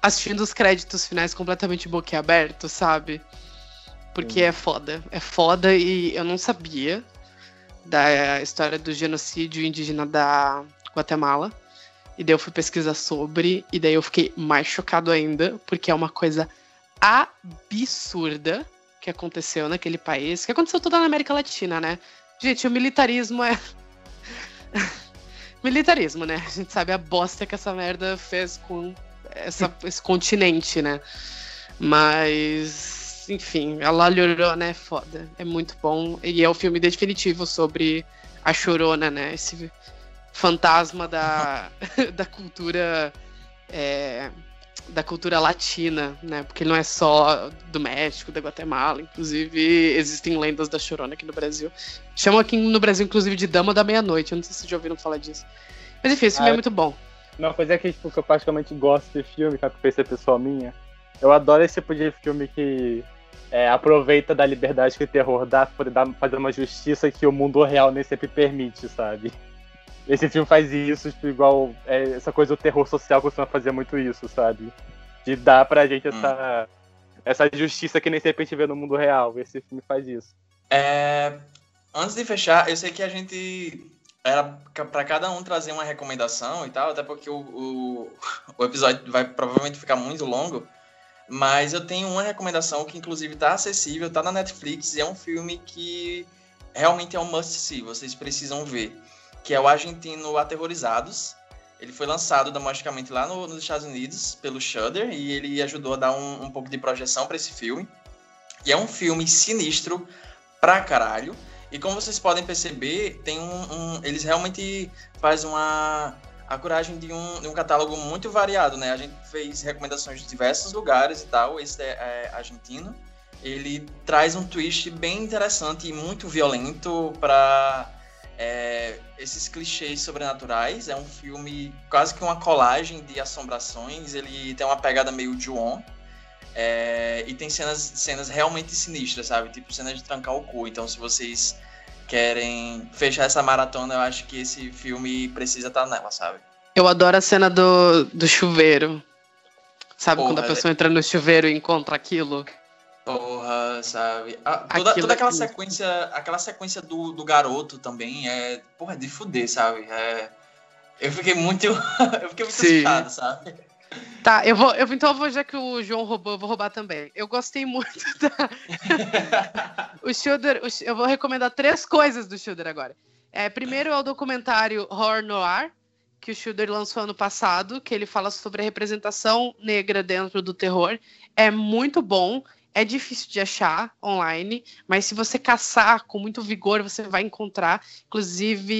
assistindo os créditos finais completamente boquiaberto, sabe? Porque é foda. É foda e eu não sabia da história do genocídio indígena da Guatemala. E daí eu fui pesquisar sobre, e daí eu fiquei mais chocado ainda, porque é uma coisa absurda que aconteceu naquele país, que aconteceu toda na América Latina, né? Gente, o militarismo é. [laughs] militarismo, né? A gente sabe a bosta que essa merda fez com essa, esse continente, né? Mas, enfim, a La Llorona é foda. É muito bom. E é o filme definitivo sobre a Chorona, né? Esse fantasma da, [laughs] da cultura. É, da cultura latina, né? Porque não é só do México, da Guatemala. Inclusive, existem lendas da Chorona aqui no Brasil. Chamam aqui no Brasil, inclusive, de Dama da Meia-Noite. Eu não sei se vocês já ouviram falar disso. Mas enfim, esse filme é Ah, muito bom. Não, pois é que, tipo, que eu particularmente gosto de filme, que é ser pessoal minha. Eu adoro esse tipo de filme que é, aproveita da liberdade que o terror dá dar, fazer uma justiça que o mundo real nem sempre permite, sabe? Esse filme faz isso, tipo, igual é, essa coisa do terror social costuma fazer muito isso, sabe? De dar pra gente essa, essa justiça que nem sempre a gente vê no mundo real. Esse filme faz isso. É, antes de fechar, eu sei que a gente era para cada um trazer uma recomendação e tal, até porque o, o, [laughs] o episódio vai provavelmente ficar muito longo. Mas eu tenho uma recomendação que, inclusive, está acessível, está na Netflix e é um filme que realmente é um must see, vocês precisam ver. Que é o argentino Aterrorizados. Ele foi lançado domesticamente lá no- nos Estados Unidos pelo Shudder e ele ajudou a dar um, um pouco de projeção para esse filme. E é um filme sinistro pra caralho. E como vocês podem perceber, tem um, um- eles realmente fazem uma a coragem de um, de um catálogo muito variado, né? A gente fez recomendações de diversos lugares e tal. Esse é, é argentino. Ele traz um twist bem interessante e muito violento para esses clichês sobrenaturais. É um filme quase que uma colagem de assombrações. Ele tem uma pegada meio Ju-On. É, e tem cenas, cenas realmente sinistras, sabe? Tipo cenas de trancar o cu. Então, se vocês querem fechar essa maratona, eu acho que esse filme precisa estar nela, sabe? Eu adoro a cena do, do chuveiro. Sabe quando a Porra, pessoa entra no chuveiro e encontra aquilo? Porra, sabe? Ah, toda, toda aquela é tudo. sequência, aquela sequência do, do garoto também é, porra, de fuder, sabe? É, eu fiquei muito, [laughs] eu fiquei muito Sim. assustado, sabe? Tá, eu vou. Eu, então eu vou, já que o João roubou, eu vou roubar também. Eu gostei muito [laughs] da. o Sh- eu vou recomendar três coisas do Shudder agora. É, primeiro é o documentário Horror Noir, que o Schilder lançou ano passado, que ele fala sobre a representação negra dentro do terror. É muito bom. É difícil de achar online, mas se você caçar com muito vigor, você vai encontrar. Inclusive,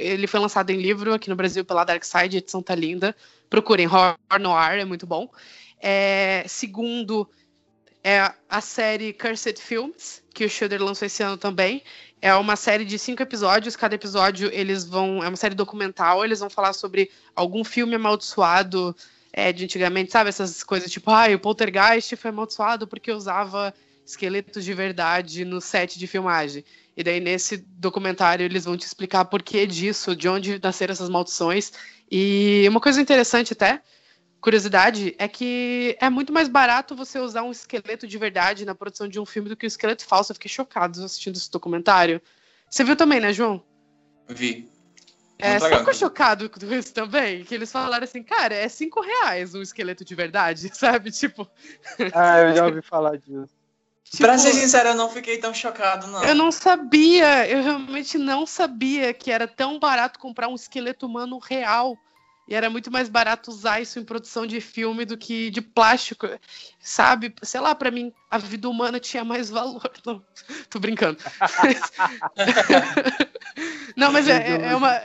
ele foi lançado em livro aqui no Brasil pela Dark Side, edição tá linda. Procurem, Horror Noir, é muito bom. É, segundo, é a série Cursed Films, que o Schilder lançou esse ano também. É uma série de cinco episódios. Cada episódio eles vão. É uma série documental. Eles vão falar sobre algum filme amaldiçoado é, de antigamente, sabe? Essas coisas tipo, ah, o Poltergeist foi amaldiçoado porque usava esqueletos de verdade no set de filmagem. E daí, nesse documentário, eles vão te explicar por que disso, de onde nasceram essas maldições. E uma coisa interessante até, curiosidade, é que é muito mais barato você usar um esqueleto de verdade na produção de um filme do que um esqueleto falso. Eu fiquei chocado assistindo esse documentário. Você viu também, né, João? Vi. É, você ficou chocado com isso também? Que eles falaram assim, cara, é cinco reais um esqueleto de verdade, [laughs] sabe? Tipo. Ah, eu já ouvi falar disso. Pra tipo, ser sincero, eu não fiquei tão chocado, não. Eu não sabia, eu realmente não sabia que era tão barato comprar um esqueleto humano real. E era muito mais barato usar isso em produção de filme do que de plástico. Sabe? Sei lá, pra mim, a vida humana tinha mais valor. [laughs] Não, tô brincando. [laughs] não, mas é, é- é uma.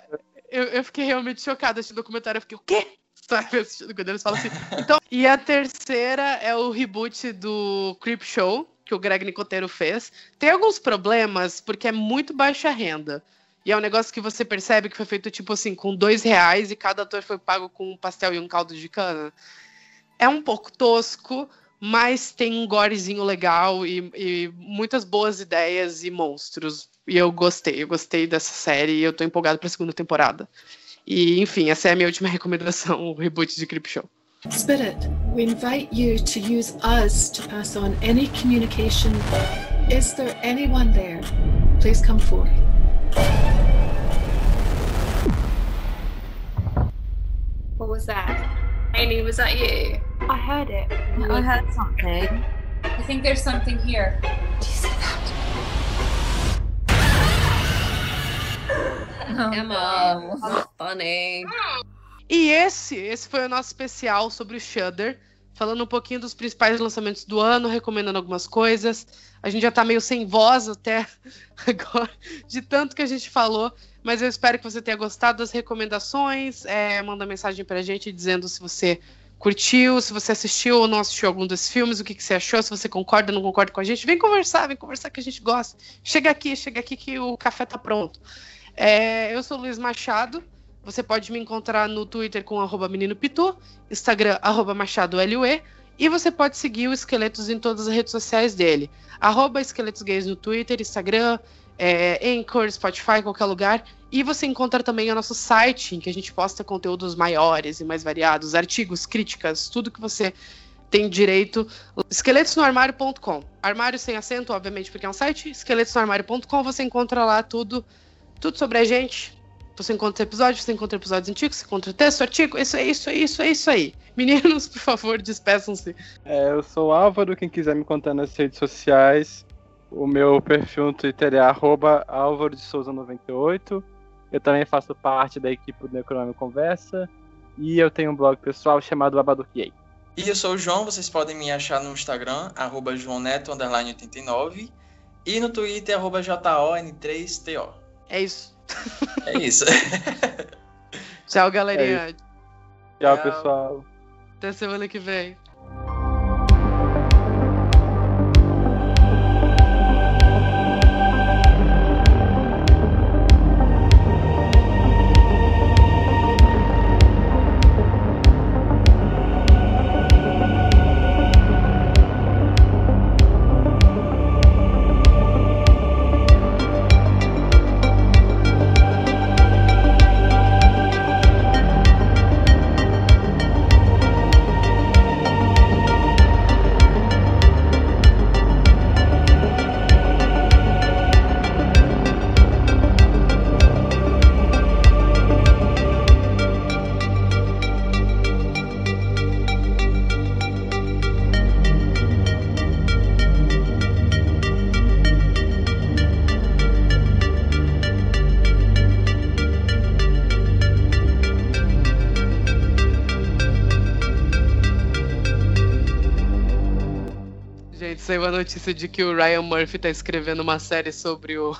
Eu, eu fiquei realmente chocada assistindo o documentário. Eu fiquei, o quê? [laughs] Sabe, assistindo quando eles falam assim. Então, e a terceira é o reboot do Creep Show, que o Greg Nicotero fez. Tem alguns problemas, porque é muito baixa renda. E é um negócio que você percebe que foi feito, tipo assim, com dois reais e cada ator foi pago com um pastel e um caldo de cana. É um pouco tosco, mas tem um gorezinho legal e, e muitas boas ideias e monstros. E eu gostei, eu gostei dessa série e eu tô empolgado pra segunda temporada. E, enfim, essa é a minha última recomendação, o reboot de Creep Show. Spirit, we invite you to use us to pass on any communication. Is there anyone there? Please come forward. What was that? Amy, was that you? I heard it. I heard something. I think there's something here. Do you see that? [laughs] Emma, no. funny. E esse, esse foi o nosso especial sobre o Shudder, falando um pouquinho dos principais lançamentos do ano, recomendando algumas coisas. A gente já tá meio sem voz até [laughs] agora, de tanto que a gente falou, mas eu espero que você tenha gostado das recomendações. É, manda mensagem pra gente dizendo se você curtiu, se você assistiu ou não assistiu algum desses filmes, o que, que você achou, se você concorda ou não concorda com a gente. Vem conversar, vem conversar que a gente gosta. Chega aqui, chega aqui que o café tá pronto. É, eu sou o Luiz Machado. Você pode me encontrar no Twitter com arroba menino Pitu, Instagram arroba Machado LUE, e você pode seguir o Esqueletos em todas as redes sociais dele. Arroba Esqueletos Gays no Twitter, Instagram, é, Anchor, Spotify, qualquer lugar. E você encontra também o nosso site, em que a gente posta conteúdos maiores e mais variados, artigos, críticas, tudo que você tem direito. Esqueletosnoarmário.com. Armário sem acento, obviamente, porque é um site. Esqueletosnoarmário.com, você encontra lá tudo, tudo sobre a gente. Você encontra episódios, você encontra episódios antigos, você encontra texto, artigo. Isso é isso, é isso, é isso aí. Meninos, [laughs] por favor, despeçam-se. É, eu sou o Álvaro, quem quiser me contar nas redes sociais. O meu perfil no Twitter é arroba Álvaro de Souza 98. Eu também faço parte da equipe do Necronome Conversa. E eu tenho um blog pessoal chamado Abadoquiei. E eu sou o João, vocês podem me achar no Instagram, arroba joãoneto, underline 89. E no Twitter, arroba JON3TO. É isso. É isso. Tchau, galerinha. Tchau, Tchau. pessoal. Até semana que vem. Notícia de que o Ryan Murphy tá escrevendo uma série sobre o.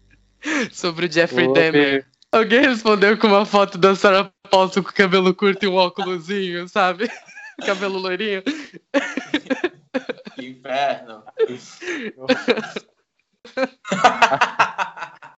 [laughs] sobre o Jeffrey Ô, Dahmer. Alguém respondeu com uma foto da Sarah Paulson com cabelo curto e um óculosinho, sabe? [laughs] cabelo loirinho. Que inferno. [laughs]